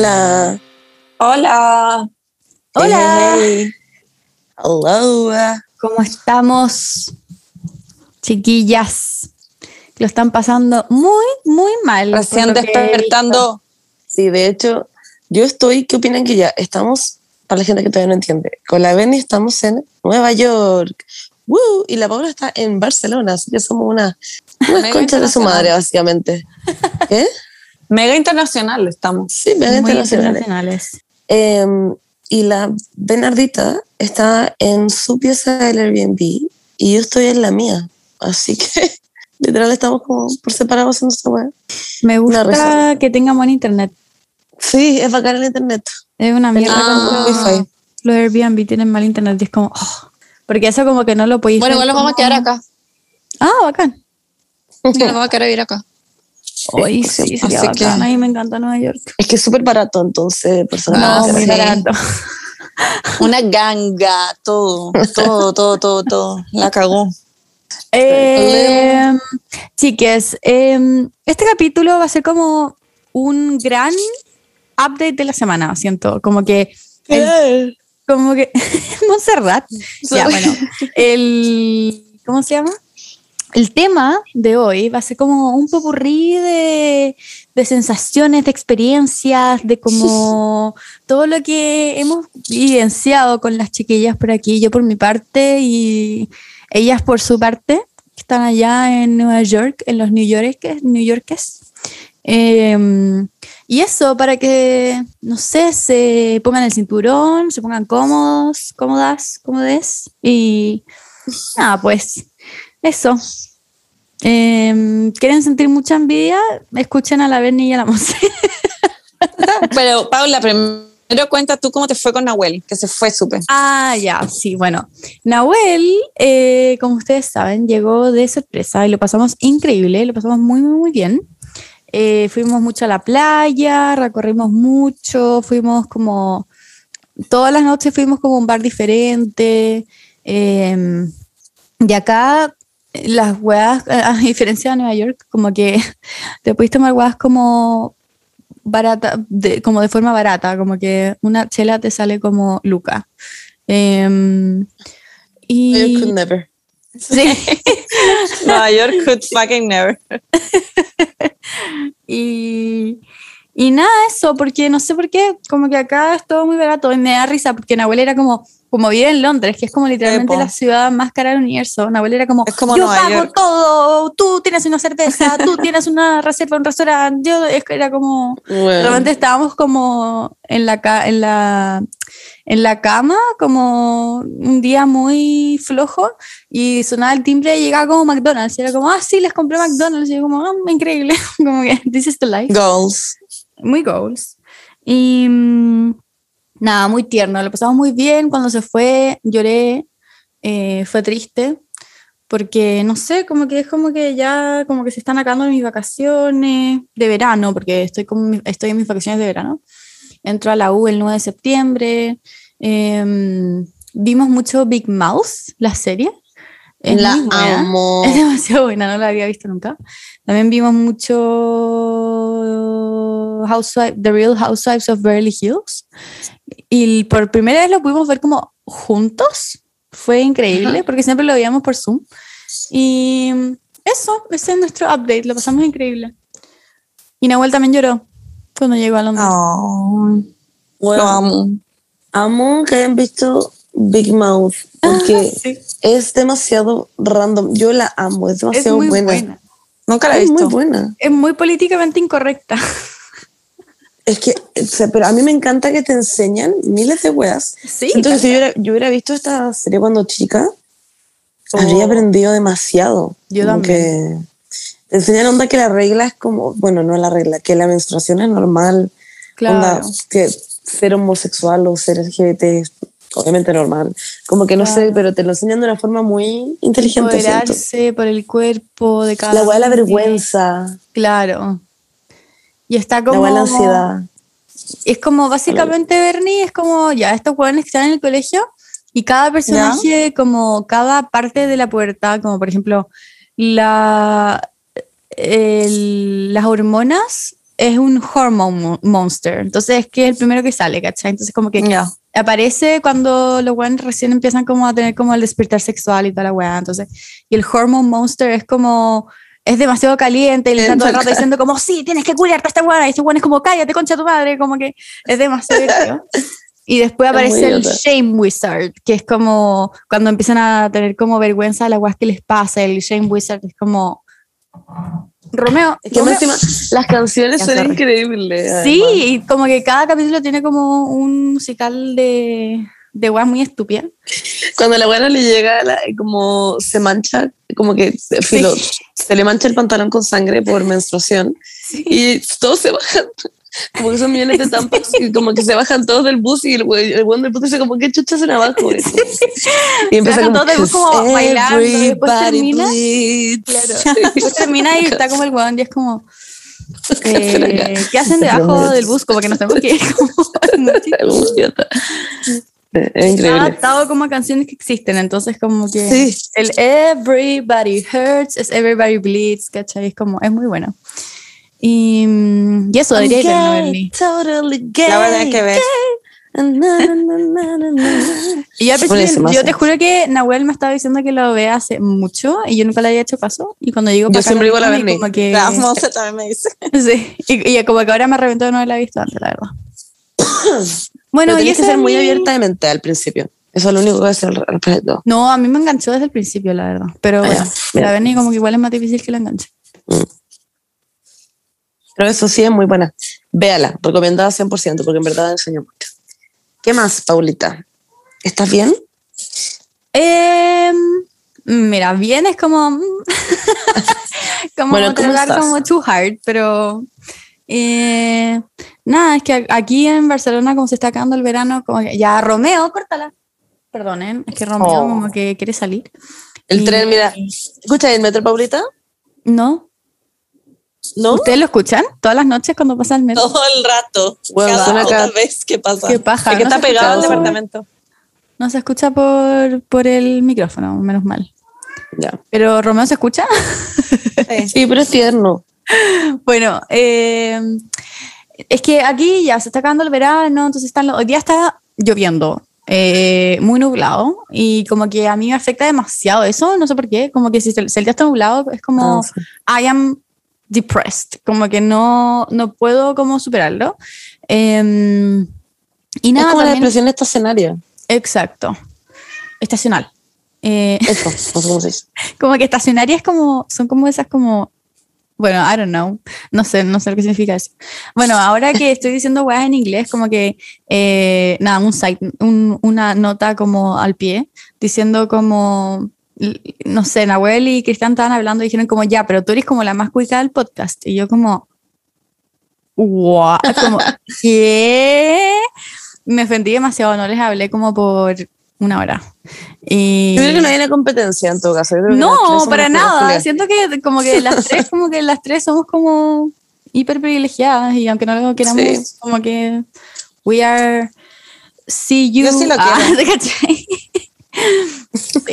Hola. Hola. Hola. Hey. Hello. ¿Cómo estamos, chiquillas? Lo están pasando muy, muy mal. Recién despertando. Sí, de hecho, yo estoy, ¿qué opinan que ya estamos, para la gente que todavía no entiende, con la Benny estamos en Nueva York. ¡Woo! Y la Paula está en Barcelona, así que somos una, unas conchas de su madre, básicamente. ¿Eh? Mega internacional estamos. Sí, mega Muy internacionales. internacionales. Em, y la Bernardita está en su pieza del Airbnb y yo estoy en la mía. Así que literal estamos como por separado haciendo esta weá. Me gusta que tenga buen internet. Sí, es bacán el internet. Es una mierda Ah. Wi-Fi. los Airbnb tienen mal internet y es como... oh, porque eso como que no lo podéis Bueno, igual nos vamos a quedar acá. Ah, bacán. Nos vamos a quedar a vivir acá. Hoy sí, sería Así bacán. que- A mí me encanta Nueva York. Es que es súper barato, entonces, No, personalmente. muy barato. Una ganga, todo, todo, todo, todo, todo. La cagó. Eh, chiques, eh, este capítulo va a ser como un gran update de la semana, siento. Como que. el- como que. Montserrat. Ya, bueno. El. ¿Cómo se llama? El tema de hoy va a ser como un popurrí de, de sensaciones, de experiencias, de como todo lo que hemos vivenciado con las chiquillas por aquí, yo por mi parte y ellas por su parte, que están allá en Nueva York, en los New Yorkers. New Yorkers. Eh, y eso, para que, no sé, se pongan el cinturón, se pongan cómodos, cómodas, cómodes. Y nada, pues, eso. Eh, ¿Quieren sentir mucha envidia? Escuchen a la Berni y a la Monse. Pero, Paula, primero cuenta tú cómo te fue con Nahuel, que se fue súper. Ah, ya, sí, bueno. Nahuel, eh, como ustedes saben, llegó de sorpresa y lo pasamos increíble, lo pasamos muy, muy, muy bien. Eh, fuimos mucho a la playa, recorrimos mucho, fuimos como, todas las noches fuimos como a un bar diferente. eh, y acá las weas, a diferencia de Nueva York, como que te puedes tomar weas como barata, de, como de forma barata, como que una chela te sale como Luca. Em, I could y never. sí, Nueva York could fucking never. y, y nada, eso, porque no sé por qué, como que acá es todo muy barato y me da risa porque Nahuel era como, como vive en Londres, que es como literalmente po. la ciudad más cara del universo. Nahuel era como, Es como yo Nueva pago York. todo, tú tienes una cerveza, tú tienes una reserva en un restaurante, yo era como, Bueno, repente estábamos como en la, en la, en la cama, como un día muy flojo, y sonaba el timbre y llegaba como McDonald's. Y era como, ah, sí, les compré McDonald's. Y yo como, ah, increíble. como que, this is the life. goals. Muy goals. Y mm, nada, muy tierno. Lo pasamos muy bien. Cuando se fue, lloré. eh, fue triste. Porque, no sé, como que es como que ya, como que se están acabando mis vacaciones de verano, porque estoy, con estoy en mis vacaciones de verano. Entro a la U el 9 de septiembre. Em, vimos mucho Big Mouth, la serie. Es la amo. Es demasiado buena, no la había visto nunca. También vimos mucho Housewife, The Real Housewives of Beverly Hills. Y por primera vez lo pudimos ver como juntos. Fue increíble porque siempre lo veíamos por Zoom. Y eso, ese es nuestro update. Lo pasamos increíble. Y Nahuel también lloró cuando llegó a Londres. Oh, Bueno, lo amo. amo que hayan visto Big Mouth porque Sí. es demasiado random. Yo la amo, es Es demasiado muy buena. buena. Nunca la he Es muy visto. buena. Es muy políticamente incorrecta. Es que, o sea, pero a mí me encanta que te enseñan miles de weas. Sí. Entonces, si yo hubiera, yo hubiera visto esta serie cuando chica, habría Oh. aprendido demasiado. Yo Como también. que te enseñan onda que la regla es como, bueno, no la regla, que la menstruación es normal. Claro. Onda, que ser homosexual o ser LGBT es obviamente normal. Como que no sé, Claro. pero te lo enseñan de una forma muy inteligente. Empoderarse por el cuerpo de cada La wea de la vergüenza, Claro. Y está como. la ansiedad. Es como básicamente Bernie, es como ya estos jóvenes que están en el colegio y cada personaje, como cada parte de la puerta, como por ejemplo la, el- las hormonas es un hormone monster. Entonces, es que es el primero que sale, ¿cachai? Entonces, como que Ya. aparece cuando los weones recién empiezan como a tener como el despertar sexual y toda la weá. Entonces, y el hormone monster es como, es demasiado caliente y le están todo el rato diciendo como, sí, tienes que cuidarte a esta weá. Y este weón es como, cállate, concha tu madre. Como que es demasiado. Y después aparece el shame wizard, que es como cuando empiezan a tener como vergüenza de las weas que les pasa. El shame wizard es como, Romeo, Es que Romeo- más encima, las canciones son increíbles. Sí, además. y como que cada capítulo tiene como un musical de, de weas muy estúpidas. Cuando la buena le llega, la- como se mancha, como que filo, se le mancha el pantalón con sangre por menstruación y todos se bajan. Como que son millones de tampas y como que se bajan todos del bus y el güey del bus dice como que chuchas en abajo. Y empieza como, todos del bus como bailando y después "Everybody termina". bleeds". Claro. Después termina y está como el weón y es como, eh. ¿qué hacen debajo del bus? Como que nos tenemos que ir. Como, es idiota. Es Está increíble. adaptado como a canciones que existen, entonces como que Sí. el Everybody Hurts es Everybody Bleeds, ¿cachai? Es como, es muy bueno. Y, mm, y eso I'm debería ir gay, a Novelty. totally gay. La a tener que na. Y yo, al principio- Buenísimo, yo te juro que Nahuel me estaba diciendo que lo ve hace mucho y yo nunca le había hecho caso. Y cuando llego Yo siempre digo la vi, Berni. como que, La Monse también me dice. sí, y, y como que ahora me arrepiento de no haberla visto antes, la verdad. bueno, Pero y tenés que ser muy mi- abierta de mente al principio. Eso es lo único que voy a hacer al respecto. No, a mí me enganchó desde el principio, la verdad. Pero bueno, bien. la Berni como que igual es más difícil que la enganche. Pero eso sí es muy buena. Véala, recomendada 100%, porque en verdad enseñó mucho. ¿Qué más, Paulita? ¿Estás bien? Eh, mira, bien es como. mm, como Bueno, ¿cómo tratar como too hard, pero. Eh, nada, es que aquí en Barcelona, como se está acabando el verano, como que ya Romeo, córtala. Perdonen, es que Romeo Oh. como que quiere salir. El Y- tren, mira. ¿Escuchas el metro, Paulita? No. ¿No? ¿Ustedes lo escuchan todas las noches cuando pasa el metro? Todo el rato. Bueno, cada vez que pasa. Qué paja. Es que no está se pegado al escucha por- departamento. No se escucha por, por el micrófono, menos mal. Ya. Pero Romeo se escucha. Sí, pero es tierno. Bueno, eh, es que aquí ya se está acabando el verano, entonces están los- hoy día está lloviendo, eh, muy nublado, y como que a mí me afecta demasiado eso, no sé por qué, como que si, el- si el día está nublado es como Ah, sí. I am depressed, como que no, no puedo como superarlo. Eh, y es nada, como la depresión estacionaria. exacto, estacional. Eh, Eso, no sé cómo se dice. como que estacionarias es como, son como esas como, bueno, I don't know, no sé, no sé lo que significa eso. Bueno, ahora que estoy diciendo weas en inglés, como que, eh, nada, un site, un- una nota como al pie, diciendo como, no sé, Nahuel y Cristian estaban hablando y dijeron como, ya, pero tú eres como la más cuica del podcast. Y yo como, what, como, ¿qué? Me ofendí demasiado, no les hablé como por una hora. Y... Yo creo que no hay una competencia en todo caso. No, para nada. Siento que como que las tres, como que las tres somos como hiper privilegiadas y aunque no lo queramos, Sí. como que we are see you. Yo sí lo Ah. Sí,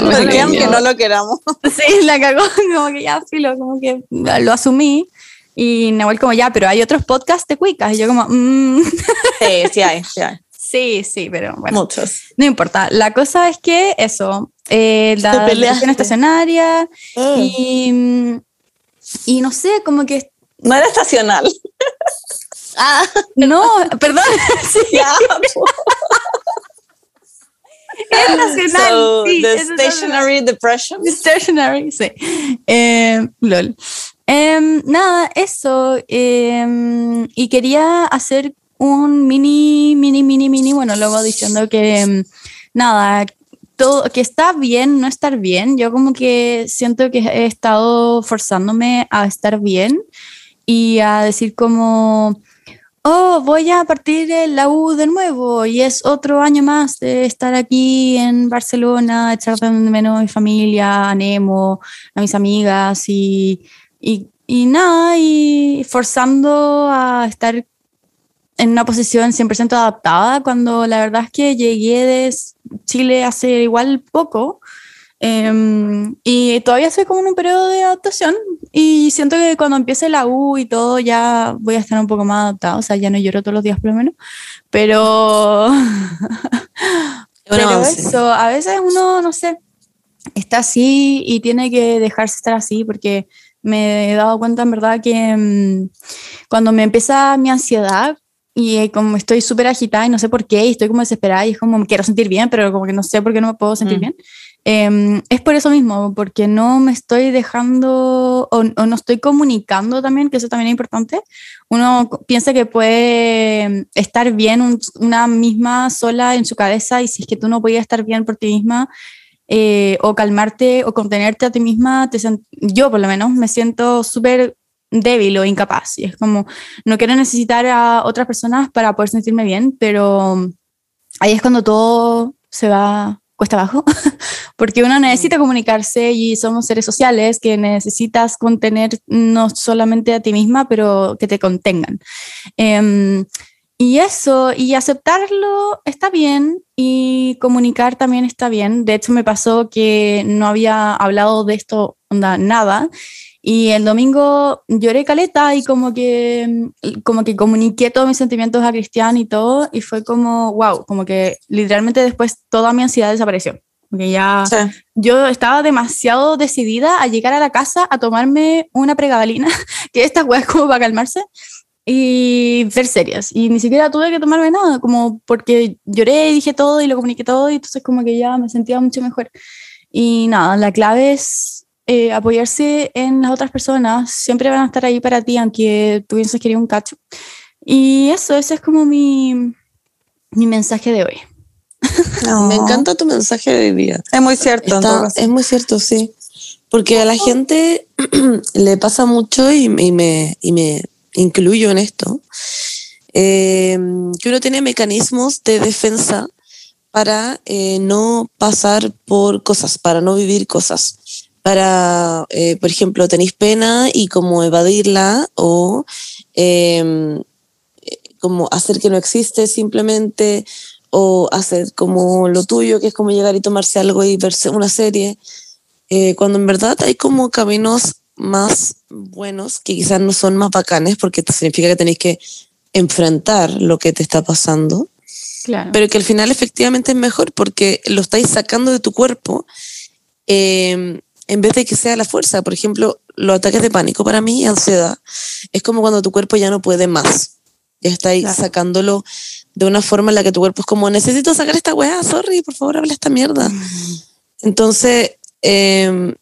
dio Que aunque no lo queramos. sí, la cagó, como que ya filo, como que lo asumí. Y Nahuel como ya, pero hay otros podcasts de cuicas. Y yo como, mm, Sí, sí hay, sí hay. Sí, sí, pero bueno. Muchos. No importa. La cosa es que eso, eh, la estacionaria y, mm, y no sé, como que... No era estacional. Ah, No, perdón. sí, ya. es nacional. So, sí, the stationary depression. Stationary, sí. Eh, lol. Em, nada, eso. em, y quería hacer un mini, mini, mini, mini monólogo diciendo que em, nada, todo, que está bien no estar bien. Yo como que siento que he estado forzándome a estar bien y a decir como, oh, voy a partir de la U de nuevo y es otro año más de estar aquí en Barcelona, echar de menos a mi familia, a Nemo, a mis amigas y, y, y nada, y forzando a estar en una posición 100% adaptada cuando la verdad es que llegué de Chile hace igual poco. em, y todavía estoy como en un periodo de adaptación y siento que cuando empiece la U y todo ya voy a estar un poco más adaptada, o sea, ya no lloro todos los días por lo menos, pero, pero eso, a veces uno, no sé, está así y tiene que dejarse estar así porque me he dado cuenta en verdad que mm, cuando me empieza mi ansiedad y eh, como estoy súper agitada y no sé por qué y estoy como desesperada y es como me quiero sentir bien, pero como que no sé por qué no me puedo sentir mm. bien. Em, es por eso mismo, porque no me estoy dejando o, no estoy comunicando también, que eso también es importante. Uno piensa que puede estar bien una misma sola en su cabeza y si es que tú no podías estar bien por ti misma, eh, o calmarte o contenerte a ti misma, te yo por lo menos me siento súper débil o incapaz. Y es como, no quiero necesitar a otras personas para poder sentirme bien, pero ahí es cuando todo se va cuesta abajo, porque uno necesita comunicarse y somos seres sociales que necesitas contener no solamente a ti misma, pero que te contengan. Em, y eso, y aceptarlo está bien y comunicar también está bien. De hecho, me pasó que no había hablado de esto onda, nada. Y el domingo lloré caleta y como que, como que comuniqué todos mis sentimientos a Cristian y todo. Y fue como, wow, como que literalmente después toda mi ansiedad desapareció. Porque ya yo estaba demasiado decidida a llegar a la casa a tomarme una pregabalina, que esta weá es como para calmarse y ver series. Y ni siquiera tuve que tomarme nada, como porque lloré y dije todo y lo comuniqué todo y entonces como que ya me sentía mucho mejor. Y nada, la clave es eh, apoyarse en las otras personas, siempre van a estar ahí para ti, aunque tú pienses que eres un cacho. Y eso, ese es como mi, mi mensaje de hoy. Me encanta tu mensaje de hoy día. Es muy cierto. es muy cierto, sí. Porque a la gente le pasa mucho y, y me, y me incluyo en esto, eh, que uno tiene mecanismos de defensa para eh, no pasar por cosas, para no vivir cosas, para, eh, por ejemplo, tenéis pena y como evadirla o em, como hacer que no existe simplemente o hacer como lo tuyo, que es como llegar y tomarse algo y verse una serie, cuando en verdad hay como caminos más buenos, que quizás no son más bacanes, porque significa que tenéis que enfrentar lo que te está pasando. Claro. Pero que al final efectivamente es mejor porque lo estáis sacando de tu cuerpo em, en vez de que sea la fuerza. Por ejemplo, los ataques de pánico para mí, ansiedad, es como cuando tu cuerpo ya no puede más. Ya estáis sacándolo de una forma en la que tu cuerpo es como, necesito sacar esta weá, sorry, por favor, habla esta mierda. Entonces, eh,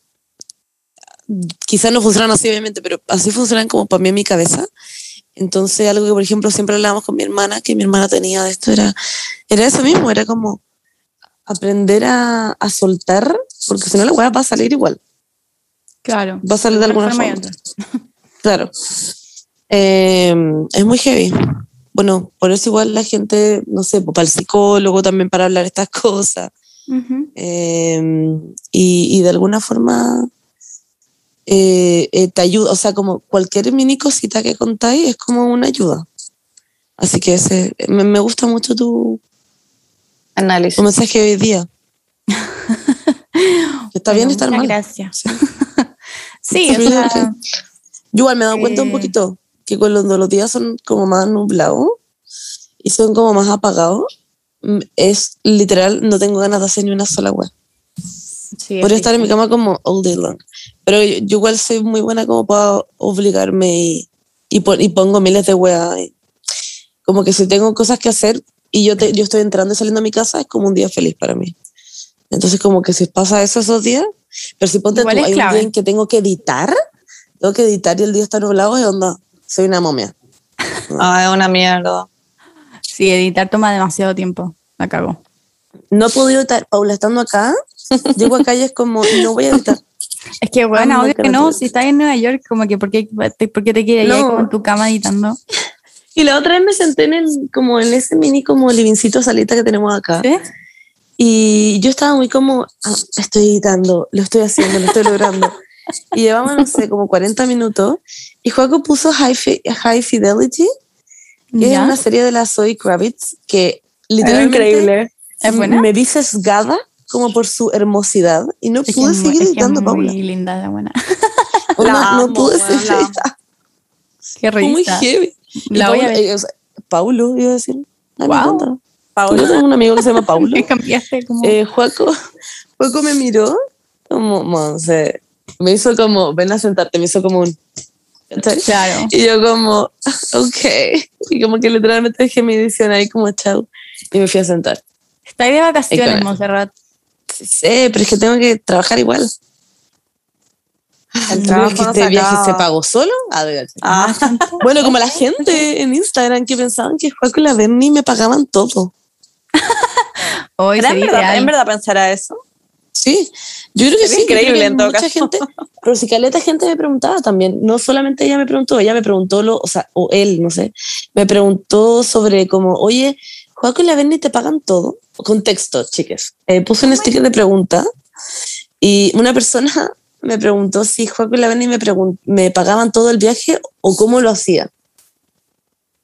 quizás no funcionan así, obviamente, pero así funcionan como para mí en mi cabeza. Entonces, algo que, por ejemplo, siempre hablábamos con mi hermana, que mi hermana tenía de esto, era, era eso mismo, era como aprender a, a soltar, porque si no la weá va a salir igual. Claro. Va a salir de alguna forma. Claro. Em, es muy heavy. Bueno, por eso igual la gente, no sé, para el psicólogo también para hablar estas cosas. Em, y, y de alguna forma eh, eh, te ayuda, o sea, como cualquier mini cosita que contáis es como una ayuda. Así que ese, me, gusta mucho tu análisis. Tu mensaje hoy día. Está bien estar mal. Gracias. Sí, o sea, yo igual me he dado cuenta un eh, poquito que cuando los días son como más nublados y son como más apagados, mm, es literal, no tengo ganas de hacer ni una sola web. Sí, Podría estar en mi cama como all day long. Pero yo, igual soy muy buena como para obligarme y, y, pongo miles de weas. Como que si tengo cosas que hacer y yo, yo estoy entrando y saliendo a mi casa, es como un día feliz para mí. Entonces, como que si pasa eso esos días, pero si ponte tú, hay un día en que tengo que editar, tengo que editar y el día está nublado, es onda, soy una momia. Es una mierda. Sí, editar toma demasiado tiempo, la cago. No he podido editar, Paula, estando acá, llego acá y es como, no voy a editar. Es que bueno, obvio que no, si estás en Nueva York, como que ¿por qué, te, por qué te quieres ir como en tu cama editando? Y la otra vez me senté en el, como en ese mini como livincito salita que tenemos acá. Y yo estaba muy como, ah, estoy editando, lo estoy haciendo, lo estoy logrando. y llevamos, no sé, como 40 minutos. Y Juaco puso High, High Fidelity, que es una serie de la Zoe Kravitz que literalmente increíble. ¿Es buena? me vi sesgada como por su hermosidad y no Es pude es muy- seguir es que es editando, Paula. Muy linda la buena. La no amo, pude weón, seguir. Qué Fue muy risa. heavy. La voy a Paulo, ver. eh, o sea, Paulo, iba a decir. Me Guau. encanta. Yo tengo un amigo que se llama Paulo. Cambiaste como. eh, Juaco, Juaco me miró como, Monse, me hizo como, ven a sentarte, me hizo como un... claro. Y yo como, ok. Y como que literalmente dejé mi edición ahí como chao y me fui a sentar. Está ahí de vacaciones, Montserrat. Sí, pero es que tengo que trabajar igual. El ¿Tú trabajo que este se viaje acaba. se pagó solo? A ver. Ah, Bueno, como la gente en Instagram que pensaban que Juaco y la Berni me pagaban todo. Hoy ¿Era en verdad, en verdad pensará eso? Sí, yo creo que Es sí. increíble que en todo mucha caso. gente, pero si caleta gente me preguntaba también, no solamente ella me preguntó, ella me preguntó, lo, o sea, o él, no sé, me preguntó sobre como, oye, Juaco y la Berni te pagan todo. Contexto, chiques. Eh, puse un sticker de pregunta y una persona me preguntó si Juaco y la Berni me, pagaban todo el viaje o cómo lo hacía.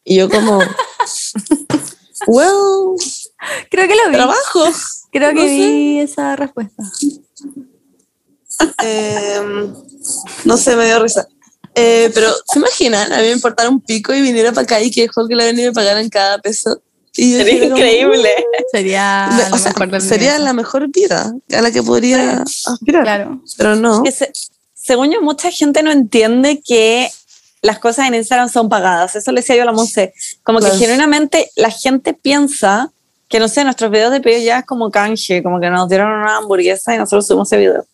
Y yo como, well, Creo que lo vi. trabajo. Creo que no sé. vi esa respuesta. Em, no sé, me dio risa. Eh, pero, ¿se imaginan? A mí me importara un pico y viniera para acá y que Jorge la venía y me pagaran cada peso. Y yo Sería increíble. Sería "Uh". lo O sea, sería la mejor vida a la que podría aspirar. Claro. Pero no. Que se- según yo, mucha gente no entiende que las cosas en Instagram son pagadas. Eso le decía yo a la Monse. Como que genuinamente la gente piensa que, no sé, nuestros videos de pedido ya es como canje, como que nos dieron una hamburguesa y nosotros subimos ese video.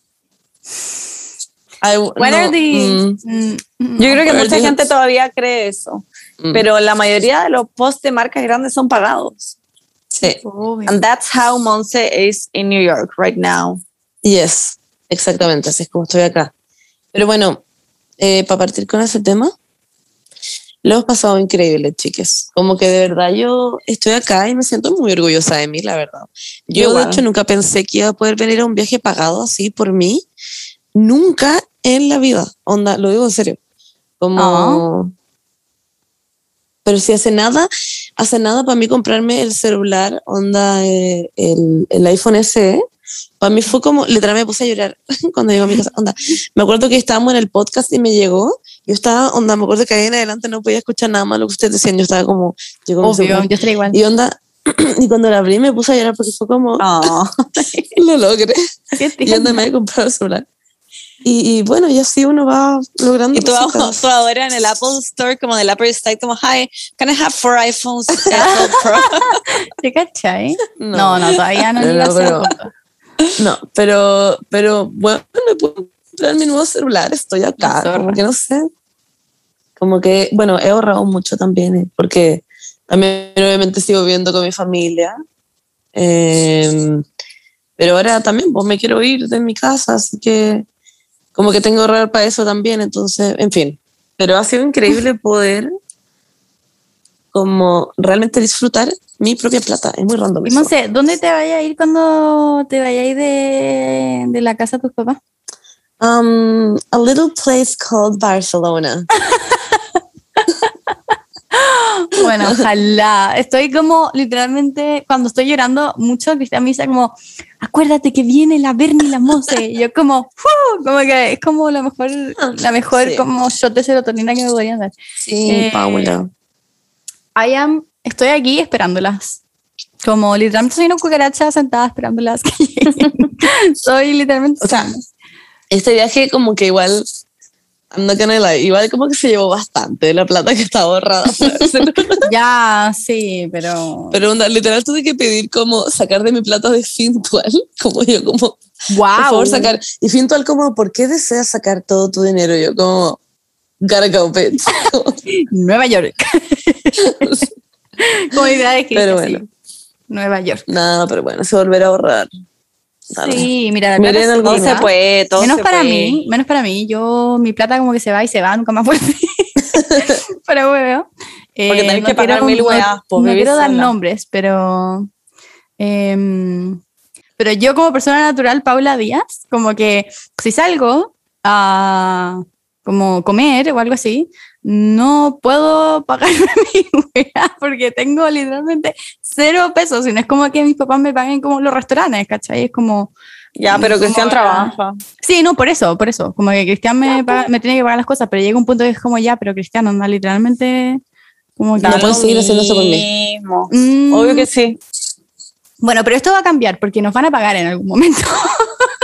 I- What no, are the- mm, Mm, mm, Yo creo que mucha gente todavía cree eso. Mm, Pero la mayoría de los posts de marcas grandes son pagados. sí. obvio. And that's how Monse is in New York right now. Yes, exactamente, así es como estoy acá. Pero bueno, eh, para partir con ese tema, lo hemos pasado increíble, chiques. Como que de verdad yo estoy acá y me siento muy orgullosa de mí, la verdad. Yo, de hecho, nunca pensé que iba a poder venir a un viaje pagado así por mí. Nunca en la vida. Onda, lo digo en serio. Como. Pero si hace nada, hace nada para mí comprarme el celular, onda, eh, el, el iPhone SE. Para mí fue como, literalmente me puse a llorar cuando llegó a mi casa. Onda, me acuerdo que estábamos en el podcast y me llegó. Yo estaba, onda, me acuerdo que ahí en adelante no podía escuchar nada más lo que ustedes decían. Yo estaba como, llegó mi Obvio, celular. yo estaría igual. Y onda, y cuando la abrí me puse a llorar porque fue como, Oh. lo logré. Y onda me he comprado el celular. Y, y bueno, y así uno va logrando Y tú, tú ahora en el Apple Store, como del Apple Store, como, hi, can I have four iPhones AirPod Pro? ¿Te cachai? No, no, todavía no No, llega a no, ese pero-. No, pero, pero bueno, me puedo comprar mi nuevo celular, estoy acá, Zorra. como que no sé. Como que, bueno, he ahorrado mucho también, eh, porque también obviamente sigo viviendo con mi familia. Eh, pero ahora también, pues me quiero ir de mi casa, así que como que tengo que ahorrar para eso también, entonces, en fin. Pero ha sido increíble poder como realmente disfrutar mi propia plata. Es muy random. Y. Monse, ¿dónde te vayas a ir cuando te ir de, de la casa de tus papás? Um, a little place called Barcelona. Bueno, ojalá. Estoy como literalmente, cuando estoy llorando mucho, Cristian me dice como, acuérdate que viene la Bernie la Monse. Y yo como, "Fu", como que es como la mejor, la mejor Sí. como shot de serotonina que me podrían dar. Sí, Eh, Paula. I am, estoy aquí esperándolas. Como literalmente soy una cucaracha sentada esperándolas que lleguen. soy literalmente. O sea, Este viaje como que igual, I'm not gonna lie, igual como que se llevó bastante de la plata que estaba ahorrada. ya, sí, pero. Pero onda, literal tuve que pedir como sacar de mi plata de Fintual, como yo como, por wow. favor sacar. Y Fintual como, ¿por qué deseas sacar todo tu dinero? Yo como, gotta go, bitch. Nueva York. Como idea de Pero Cristian, bueno. sí. Nueva York. Nada, pero bueno, se volverá a ahorrar. Sí, mira, la plata se algo No va. se puede, todo menos se para puede. mí, menos para mí. Yo, mi plata como que se va y se va, nunca más vuelve. pero bueno. Porque tenés que pagar mil weas, pues, No, vivir quiero dar nombres, pero... em, pero yo como persona natural, Paula Díaz, como que si salgo a como comer o algo así, no puedo pagarme mi weá porque tengo literalmente cero pesos. Y no es como que mis papás me paguen como los restaurantes, ¿cachai? Es como. Ya, pero como Cristian trabaja. Sí, no, por eso, por eso. Como que Cristian me, paga- me tiene que pagar las cosas, pero llega un punto que es como ya, pero Cristian anda literalmente. Como que. No puedes seguir haciendo eso por mí. Mm, Obvio que sí. Bueno, pero esto va a cambiar porque nos van a pagar en algún momento.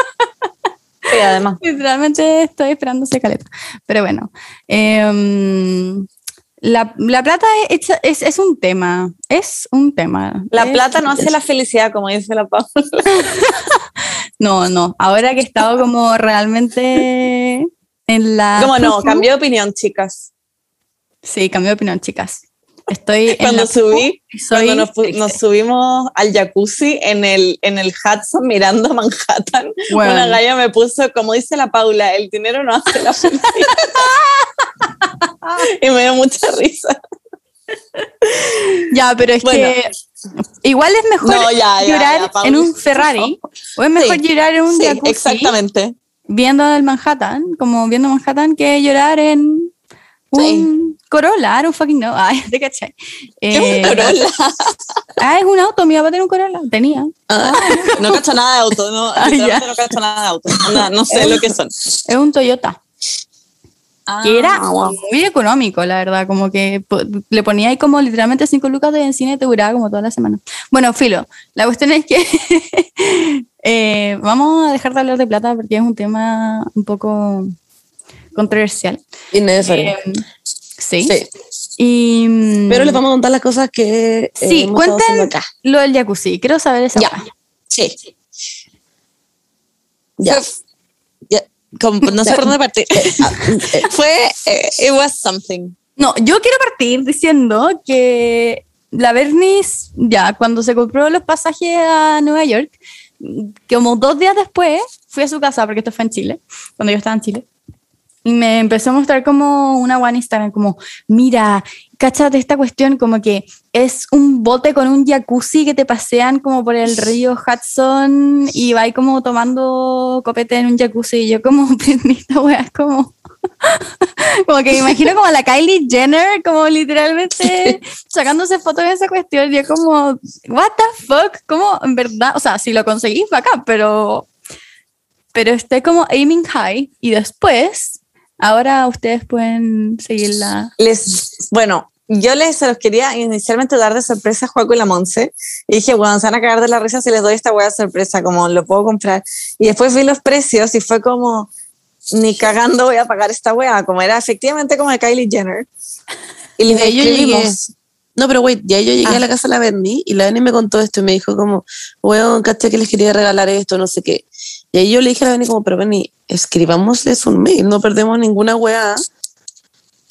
Sí, además. Literalmente estoy esperando ese caleta. Pero bueno. em, la, la plata es, es, es un tema. Es un tema. La Es- plata no hace la felicidad, como dice la Paula. No, no. Ahora que he estado como realmente en la. Como no, cambié de opinión, chicas. Sí, cambié de opinión, chicas. Estoy Cuando subí, soy Cuando nos, subimos al jacuzzi en el, en el Hudson mirando Manhattan, Bueno. una galla me puso, como dice la Paula, el dinero no hace la felicidad. y me dio mucha risa. Ya, pero es Bueno. que igual es mejor No, ya, ya, llorar ya, Paula, en un Ferrari o es mejor Sí, llorar en un Sí, jacuzzi exactamente. viendo el Manhattan, como viendo Manhattan, que llorar en un Corolla, I don't fucking know. Ay, te cachai. ¿Qué es Eh, un Corolla? ah, es un auto, mi papá tiene un Corolla, tenía. Ah, no cacho nada de auto, no, Ah, no cacho nada de auto. No, no sé lo que son. Es un Toyota, que era Ah, wow. muy económico, la verdad, como que le ponía ahí como literalmente 5 lucas de benzina y te duraba como toda la semana. Bueno, filo, la cuestión es que eh, vamos a dejar de hablar de plata porque es un tema un poco controversial. Innecesario. Eh, sí. sí. Y, mm, Pero les vamos a contar las cosas que eh, Sí, haciendo cuenten acá. lo del jacuzzi. Quiero saber esa Ya. weá. Sí. Ya. Ya, como- no sé por dónde partir. Ah, eh, Fue, eh, it was something. No, yo quiero partir diciendo que la Bernice, ya, cuando se compró los pasajes a Nueva York, como dos días después, fui a su casa, porque esto fue en Chile, cuando yo estaba en Chile, y me empezó a mostrar como una one Instagram, como, mira, cáchate esta cuestión, como que es un bote con un jacuzzi que te pasean como por el río Hudson y va ahí como tomando copete en un jacuzzi, y yo como, esta wea es como... Como que me imagino como a la Kylie Jenner, como literalmente sacándose fotos de esa cuestión. Y yo como, what the fuck, como en verdad, o sea, si lo conseguís, acá, pero, pero estoy como aiming high. Y después, ahora ustedes pueden seguirla. Les, bueno, yo les se los quería inicialmente dar de sorpresa a Juaco y la Monse. Y dije, bueno, se van a cagar de la risa si les doy esta hueá de sorpresa, como lo puedo comprar. Y después vi los precios y fue como, ni cagando voy a pagar esta hueá, como era efectivamente como de Kylie Jenner. Y les escribimos. No, pero wait, ya yo llegué Ah. a la casa de la Berni y la Berni me contó esto y me dijo como, weón, caché que les quería regalar esto, no sé qué. Y ahí yo le dije a la Berni como, pero Berni, escribámosles un mail, no perdemos ninguna weá.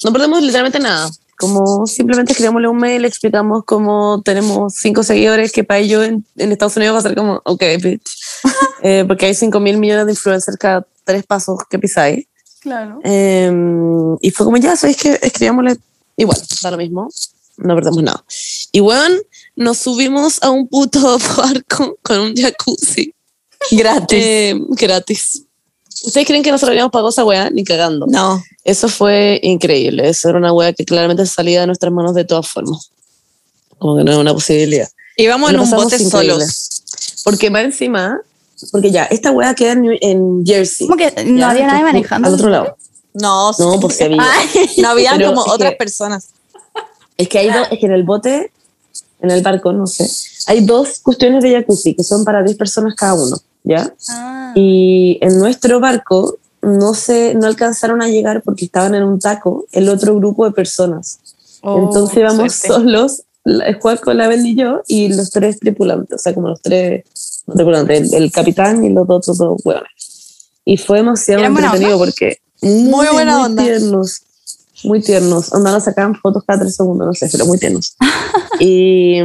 No perdemos literalmente nada. Como simplemente escribámosle un mail, explicamos cómo tenemos cinco seguidores, que para ellos en, en Estados Unidos va a ser como, ok, bitch. Eh, porque hay cinco mil millones de influencers cada tres pasos que pisáis. Claro. Eh, y fue como, ya, ¿sabéis que Escribámosle igual, da lo mismo, no perdemos nada. Y bueno, nos subimos a un puto barco con un jacuzzi Gratis. eh, gratis. ¿Ustedes creen que nosotros habíamos pagado esa weá? Ni cagando. no. Eso fue increíble. Eso era una weá que claramente salía de nuestras manos de todas formas. Como que no era una posibilidad. Íbamos en un bote increíble. solos. Porque más encima, porque ya, esta weá queda en, en Jersey. Como que no Ya, había nadie manejando. Al otro lado. No, No, pues había. no habían Pero como otras que- personas. Es que hay dos, es que en el bote, en el barco, no sé, hay dos cuestiones de jacuzzi que son para 10 personas cada uno, ¿ya? Ah. Y en nuestro barco no se, no alcanzaron a llegar porque estaban en un taco el otro grupo de personas. Oh, Entonces íbamos solos, Juan con la Bel y yo, y los tres tripulantes, o sea, como los tres no tripulantes, el, el capitán y los otros dos hueones. Y fue demasiado ¿Eran buena entretenido porque Muy buena muy onda. tiernos, muy tiernos. Onda, nos sacaban fotos cada tres segundos, no sé, pero muy tiernos. y,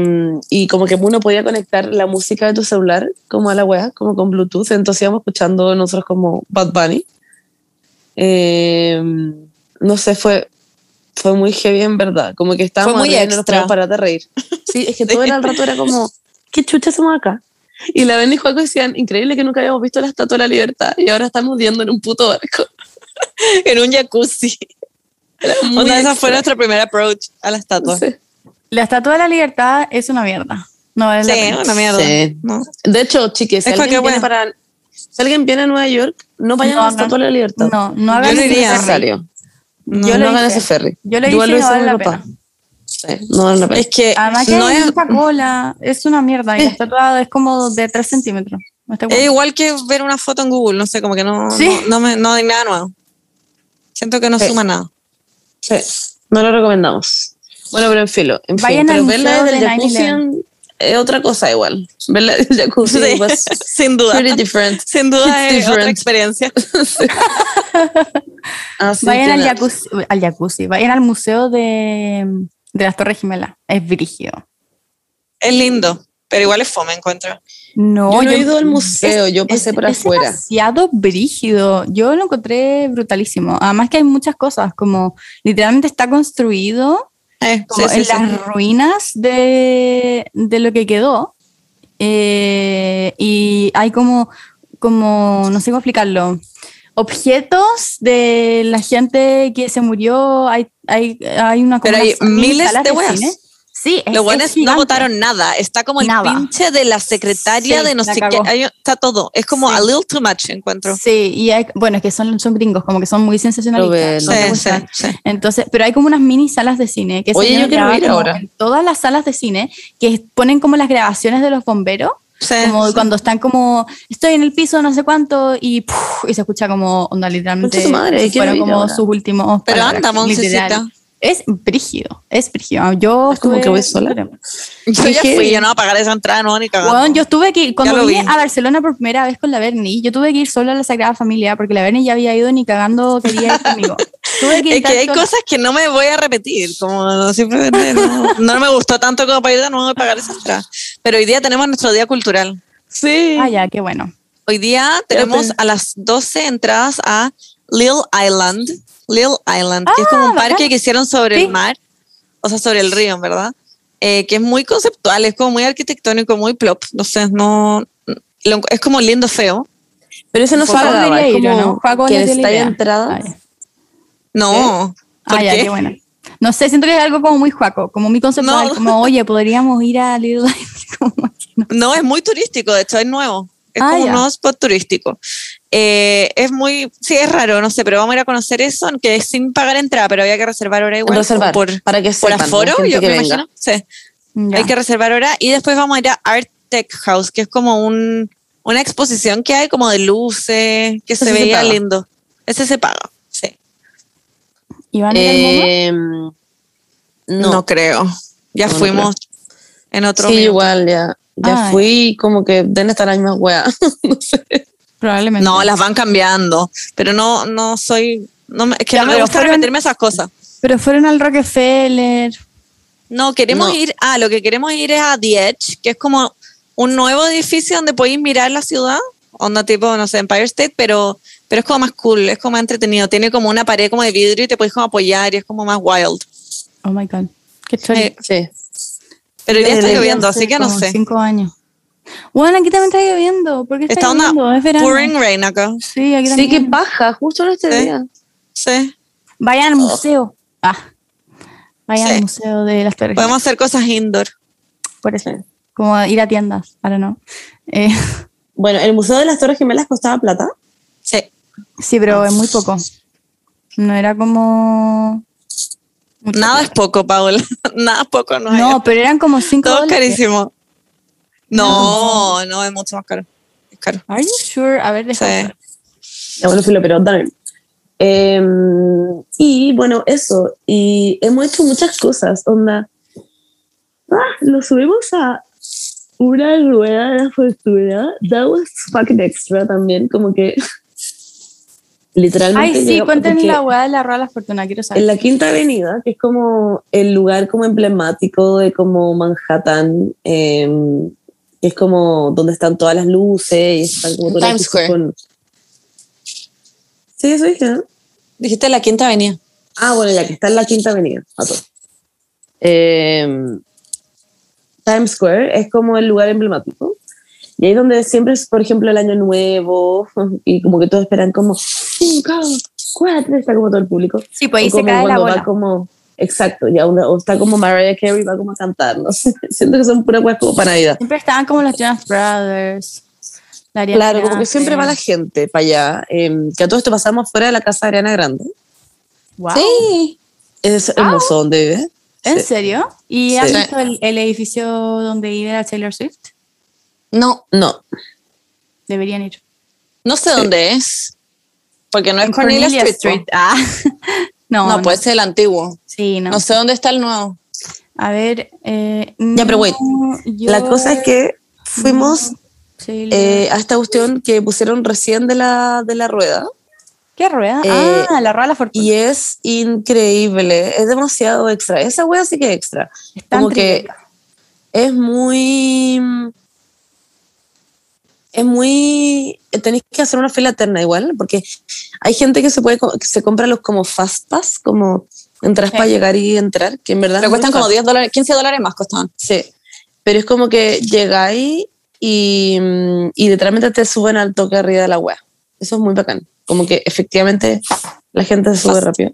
y como que uno podía conectar la música de tu celular como a la wea, como con Bluetooth, entonces íbamos escuchando nosotros como Bad Bunny. Eh, no sé, fue, fue muy heavy en verdad, como que estábamos muy arriba y no nos extra. podíamos parar de reír. Sí, es que todo el rato era como, ¿qué chucha hacemos acá? Y la Ben y Juaco decían, increíble que nunca habíamos visto la Estatua de la Libertad y ahora estamos viendo en un puto barco. En un jacuzzi. O sea, esa fue nuestro primer approach a la estatua. Sí. La Estatua de la Libertad es una mierda. No la Sí, pena. una mierda. Sí. No. De hecho, chiques, si Es alguien, viene para, si alguien viene a Nueva York, no vayan No a la Estatua de la Libertad. No, no hagan Yo no ese iría. es ferry. necesario. No, Yo no hagan ese ferry. Yo hice y no vale la pena. Sí, no vale la pena. Es que Además que no hay es, mucha cola, es una mierda. Y la estatua es como de 3 centímetros. No es igual que ver una foto en Google, no sé, como que no, Sí. no, no me, no hay nada nuevo. Siento que no Sí. suma nada. Sí, no lo recomendamos. Bueno, pero en filo. En fin, Vayan pero al verla museo desde el de jacuzzi 9/11. es otra cosa igual. Verla desde el jacuzzi Sí, was sin duda. pretty different. Sin duda It's es otra different. experiencia. Así Vayan al jacuzzi, al jacuzzi, vayan al museo de, de las Torres Gemelas. Es brígido. Es lindo, pero igual es fome, encuentro. No, Yo no he ido al museo, es- yo pasé es- por es afuera. demasiado brígido. Yo lo encontré brutalísimo. Además que hay muchas cosas, como literalmente está construido Eh, como sí, sí, en sí. las ruinas de, de lo que quedó. Eh, y hay como, como, no sé cómo explicarlo, objetos de la gente que se murió. Hay, hay, hay una Pero hay miles de cine. Sí, es, Los es buenos no votaron nada. Está como el Nada. pinche de la secretaria Sí, de no sé qué. Está todo. Es como Sí. a little too much, encuentro. Sí, y hay, bueno, es que son, son gringos, como que son muy sensacionalistas. Lo no Sí, gustan. sí, sí. Entonces, pero hay como unas mini salas de cine que Oye, se yo quiero ir ahora. en todas las salas de cine que ponen como las grabaciones de los bomberos, Sí, como sí. cuando están como estoy en el piso no sé cuánto y, puf, y se escucha como onda literalmente madre, fueron como ahora. sus últimos Pero palabras, anda. Es brígido, es brígido. Yo Es como estuve- que voy sola. Yo ya fui, yo no a pagar esa entrada, no, ni cagando. Bueno, yo tuve que cuando vine vi. a Barcelona por primera vez con la Berni, yo tuve que ir sola a la Sagrada Familia porque la Berni ya había ido ni cagando quería ir conmigo. Tuve que ir es que hay sola. cosas que no me voy a repetir, como simplemente no, no me gustó tanto como para ir de nuevo a pagar esa entrada. Pero hoy día tenemos nuestro día cultural. Sí. Ah, ya, qué bueno. Hoy día tenemos a las 12 entradas a Lil Island. Lil Island, que es como un Ah, bacán. parque que hicieron sobre Sí. el mar, o sea, sobre el río, verdad. Eh, que es muy conceptual, es como muy arquitectónico, muy plop. No sé, no. es como lindo, feo. Pero ese no es ir, ¿o como no? Que está idea. entrada. Ah. No. ¿por Ah, ya, qué? qué bueno. No sé, siento que es algo como muy juaco, como muy conceptual, No. como, oye, podríamos ir a Little Island. No. No, es muy turístico, de hecho, es nuevo. Es Ah, como ya. un nuevo spot turístico. Eh, es muy, sí, es raro, no sé, pero vamos a ir a conocer eso, aunque es sin pagar entrada, pero había que reservar hora igual. Reservar, Por, para que por sepan, aforo, gente yo que me venga. imagino. Sí, Ya. hay que reservar hora. Y después vamos a ir a Art Tech House, que es como un, una exposición que hay como de luces, que Ese se se veía paga. lindo. Ese se paga, sí. ¿Y van a ir al MoMA? Eh, No, no, creo. Ya No, fuimos en otro sí, minuto. igual, ya. Ya Ah, fui como que deben estar las mismas weas. no sé. Probablemente. No, las van cambiando, pero no, no soy, no me- es que Ya, no me gusta fueron- repetirme esas cosas. Pero fueron al Rockefeller. No, queremos No. ir, ah, lo que queremos ir es a The Edge, que es como un nuevo edificio donde podéis mirar la ciudad, onda tipo, no sé, Empire State, pero, pero es como más cool, es como más entretenido, tiene como una pared como de vidrio y te podéis como apoyar y es como más wild. Oh my God. Qué chori. Eh, Sí. pero hoy día está lloviendo, así que no sé. Cinco años. Bueno, aquí también está lloviendo. ¿Por qué está, Está lloviendo? Es verano. pouring rain acá. Sí, aquí Sí, también. que baja, justo en este Sí. día. Sí, Vayan al museo. Ah. Vayan Sí. al museo de las Torres. podemos hacer cosas indoor. Por eso. Como ir a tiendas. Ahora no. Eh, Bueno, el Museo de las Torres Gemelas costaba plata. Sí, sí, pero es muy poco. No era como. nada es poco, Paola, nada es poco, no, No, pero eran como cinco todo es dólares. carísimo. No, no, es mucho más caro. Es caro. Are you sure? A ver, Sí. déjame. Ya, bueno, filo, pero dale. Eh, y bueno, eso. Y hemos hecho muchas cosas. Onda. Ah, lo subimos a una rueda de la fortuna. That was fucking extra también. Como que. Literalmente. Ay, sí, porque la hueá de la rueda de la fortuna, quiero saber. En la Quinta Avenida, que es como el lugar como emblemático de como Manhattan, eh, que es como donde están todas las luces y están como todas Times Square. con- Sí, eso dije, ¿no? Dijiste la quinta avenida. Ah, bueno, ya que está en la Quinta Avenida. a todo. Eh, Times Square es como el lugar emblemático. Y ahí es donde siempre es, por ejemplo, el Año Nuevo y como que todos esperan como, God, cuatro, está como todo el público. Sí, pues ahí O se cae la va bola. como, exacto, ya una- o está como Mariah Carey, va como a cantar, no sé. Siento que son puras weas como para Navidad. Siempre estaban como los Jonas Brothers. la Ariana Claro, como que siempre va la gente para allá. eh, que a todo esto pasamos fuera de la casa de Ariana Grande. Wow. Sí. Es hermoso donde vive. ¿En Sí. serio? ¿Y Sí. has visto el, el edificio donde vive la Taylor Swift? No, No, Deberían ir. no sé dónde es. Porque no es En Cornelia, Street. po. Ah. no, No, no, puede ser el antiguo. Sí, no. No sé dónde está el nuevo. A ver. Eh, Ya, pero wait. yo- la cosa es que fuimos Sí, eh, a esta cuestión que pusieron recién de la, de la rueda ¿Qué rueda? eh, ah, la rueda de la fortuna. y es increíble, es demasiado extra. Esa wea sí que es extra. Como que es muy. Es muy. Tenéis que hacer una fila eterna igual, porque hay gente que se puede que se compra los como fast pass, como entras Sí. para llegar y entrar, que en verdad. Pero cuestan como fácil. 10 dólares, 15 dólares más costaban. Sí, pero es como que llegáis y, mm, y literalmente te suben al toque arriba de la web. Eso es muy bacán. Como que efectivamente la gente se sube Fast. rápido.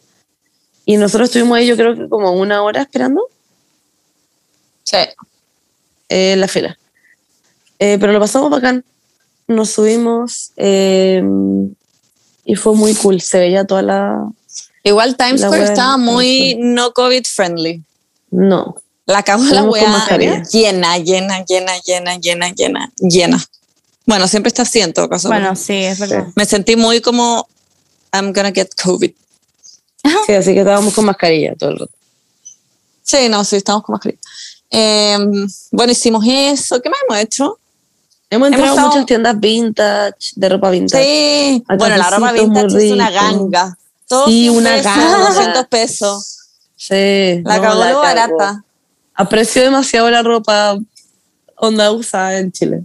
Y nosotros estuvimos ahí, yo creo que como una hora esperando Sí. eh, en la fila. Eh, pero lo pasamos bacán. Nos subimos eh, y fue muy cool. Se veía toda la. Igual Times La Square wea estaba muy no COVID friendly. No. La cagó la mascarilla. llena, llena, llena, llena, llena, llena, llena. Bueno, siempre está así en todo caso. Bueno, sí, es verdad. Me sentí muy como I'm gonna get COVID. Sí, así que estábamos con mascarilla todo el rato. Sí, no, sí, estamos con mascarilla. Eh, bueno, hicimos eso. ¿Qué más hemos hecho? Hemos entrado a estado- muchas tiendas vintage, de ropa vintage. Sí. Bueno, la ropa vintage es una ganga. Todo Sí, 100 una pesos, ganga. 200 pesos. Sí. La no, cagó lo cagó. barata. Aprecio demasiado la ropa onda usada en Chile.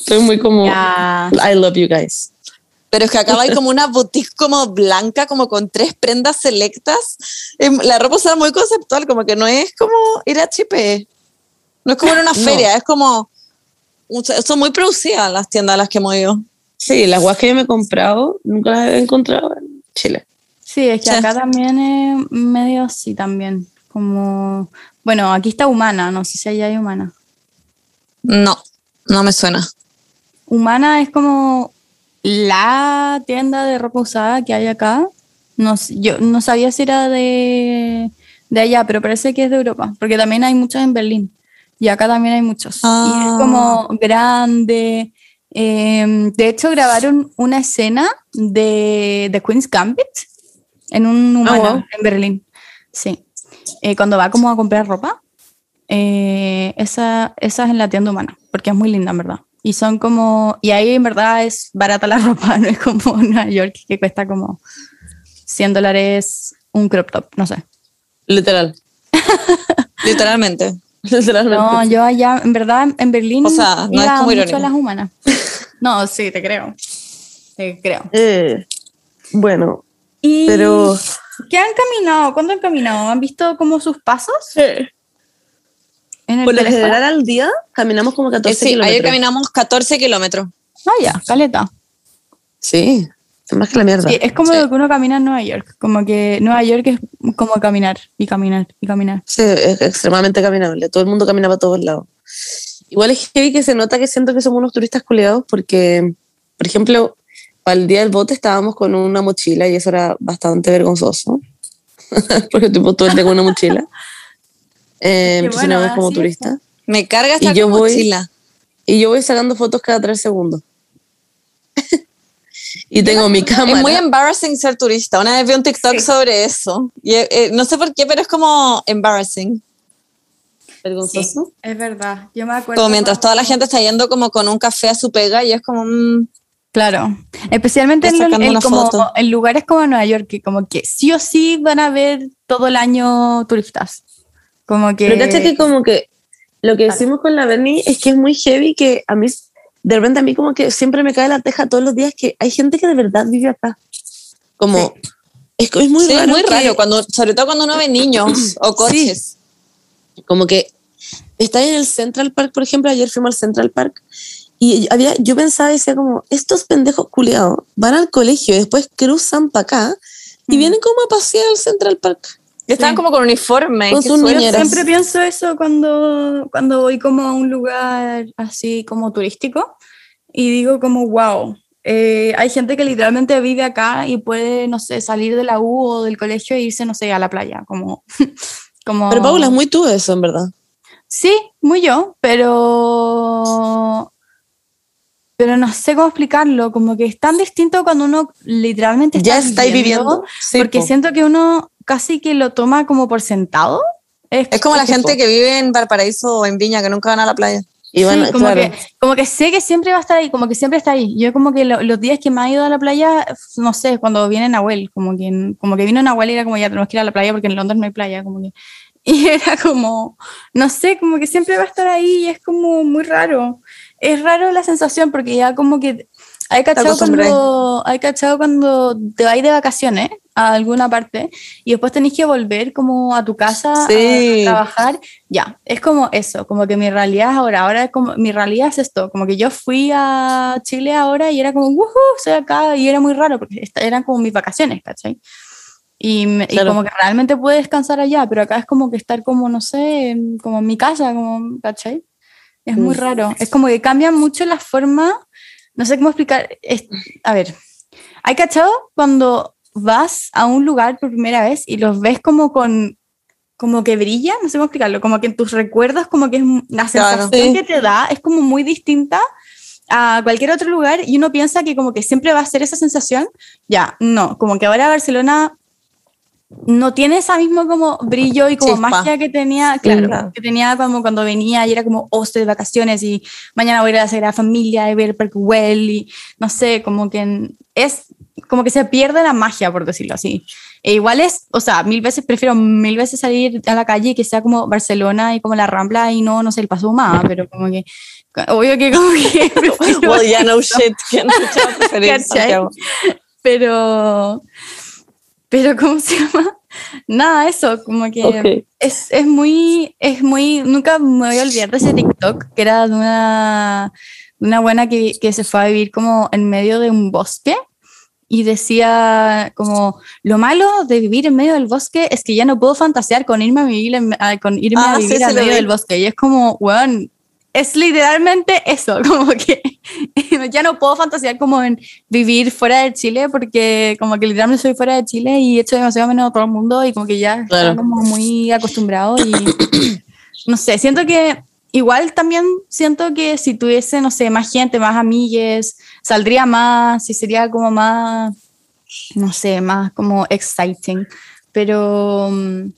Estoy muy como. I love you guys. Pero es que acá hay como una boutique como blanca, como con tres prendas selectas. Em, La ropa usada muy conceptual, como que no es como ir a Chipe. No es como en una No. feria, es como... Son muy producidas las tiendas a las que hemos ido. Sí, las guas que yo me he comprado nunca las he encontrado en Chile. Sí, es que Sí. acá también es medio así también. Como, bueno, aquí está Humana, no sé si allá hay Humana. No, no me suena. Humana es como la tienda de ropa usada que hay acá. No, yo no sabía si era de, de allá, pero parece que es de Europa, porque también hay muchos en Berlín. Y acá también hay muchos. Y Ah. es como grande. eh, de hecho, grabaron una escena de, de Queen's Gambit en un humano wow. en Berlín. Sí. Eh, cuando va como a comprar ropa, eh, esa, esa es en la tienda humana, porque es muy linda, en verdad. Y son como, y ahí en verdad es barata la ropa, no es como Nueva York que cuesta como 100 dólares un crop top, no sé. Literal. Literalmente. Literalmente. No, yo allá, en verdad, en Berlín O sea, no es como mucho irónico. a las humanas. No, sí, te creo. Te creo. Eh, bueno, Y pero. ¿Qué han caminado? ¿Cuándo han caminado? ¿Han visto como sus pasos? En el Por lo general al día caminamos como 14 Eh, sí, kilómetros. ayer caminamos 14 kilómetros. Ah, ya, caleta. Sí, más que la mierda. Sí, es como Sí. lo que uno camina en Nueva York. Como que Nueva York es como caminar y caminar y caminar. Sí, es extremadamente caminable. Todo el mundo camina para todos lados. Igual es heavy que se nota que siento que somos unos turistas culiados porque, por ejemplo, para el día del bote estábamos con una mochila y eso era bastante vergonzoso. porque tipo todo el día con una mochila. Eh, bueno, como así turistas. Me carga esta Y yo voy- mochila. Y yo voy sacando fotos cada tres segundos. Y tengo mi cámara. Es muy embarrassing ser turista. Una vez vi un TikTok sobre eso. Y, eh, eh, no sé por qué, pero es como embarrassing. vergonzoso. es verdad. Yo me acuerdo. Como mientras toda la gente está yendo como con un café a su pega y es como... mm, Claro. Especialmente en, en una como, en lugares como Nueva York, que como que sí o sí van a ver todo el año turistas. Como que. Pero que como que lo que decimos con la Bernie es que es muy heavy que a mí, de repente a mí como que siempre me cae la teja todos los días que hay gente que de verdad vive acá. Como, es, es muy sí, raro. es muy que- raro, cuando, sobre todo cuando uno ve niños o coches. Como que está en el Central Park, por ejemplo, ayer fuimos al Central Park Y había, yo pensaba, decía como, estos pendejos culiados van al colegio y después cruzan para acá y Mm. vienen como a pasear al Central Park. Estaban Sí. como con uniforme. Con sus niñeras. siempre pienso eso cuando, cuando voy como a un lugar así como turístico y digo como, wow, eh, hay gente que literalmente vive acá y puede, no sé, salir de la U o del colegio e irse, no sé, a la playa, como... como Pero Paula, es muy tú eso, en verdad. Sí, muy yo, pero... Pero no sé cómo explicarlo, como que es tan distinto cuando uno literalmente Ya está estáis viviendo. Sí, porque po. siento que uno casi que lo toma como por sentado. Es como la gente que vive en Valparaíso o en Viña, que nunca van a la playa. Y Sí, como, claro. que, como que sé que siempre va a estar ahí, como que siempre está ahí. Yo como que lo- los días que me ha ido a la playa, no sé, cuando viene Nahuel, como que, como que vino Nahuel y era como ya tenemos que ir a la playa porque en Londres no hay playa, como que... Y era como, no sé, como que siempre va a estar ahí y es como muy raro. Es raro la sensación porque ya como que... Hay cachado, cuando, hay cachado cuando te vas de vacaciones a alguna parte y después tenés que volver como a tu casa Sí. a trabajar. Ya, es como eso, como que mi realidad es ahora, ahora es como, mi realidad es esto, como que yo fui a Chile ahora y era como, ¡wujú! Estoy acá y era muy raro porque esta- eran como mis vacaciones, ¿cachai? Y, como que realmente pude descansar allá, pero acá es como que estar como, no sé, como en mi casa, como, ¿cachai? Es muy raro. Es como que cambia mucho la forma, no sé cómo explicar. es- a ver, ¿hay cachado cuando vas a un lugar por primera vez y los ves como con como que brilla, no sé cómo explicarlo, como que en tus recuerdos como que es la Claro. sensación Sí. que te da es como muy distinta a cualquier otro lugar y uno piensa que como que siempre va a ser esa sensación, ya, no, como que ahora Barcelona no tiene esa mismo como brillo y como Chispa. magia que tenía, claro, Claro. que tenía como cuando venía y era como, oh, estoy de vacaciones y mañana voy a ir a la Sagrada Familia y Parque Güell y no sé, como que es como que se pierde la magia, por decirlo así. E igual es, o sea, mil veces prefiero mil veces salir a la calle y que sea como Barcelona y como la Rambla y no, no sé, el Paso Humada, pero como que, obvio que como que Well, ya no shit. ¿Quién pero, pero ¿cómo se llama? Nada, eso, como que Ok. es, es muy, es muy, nunca me voy a olvidar de ese TikTok, que era de una, una buena que, que se fue a vivir como en medio de un bosque y decía como, lo malo de vivir en medio del bosque es que ya no puedo fantasear con irme a vivir, en- con irme Ah, a vivir sí al medio vi. del bosque. Y es como, weón, es literalmente eso, como que ya no puedo fantasear como en vivir fuera de Chile porque como que literalmente soy fuera de Chile y echo demasiado menos a todo el mundo y como que ya Claro. está como muy acostumbrado y no sé, siento que igual también siento que si tuviese, no sé, más gente, más amigues, saldría más y sería como más, no sé, más como exciting, pero... mm,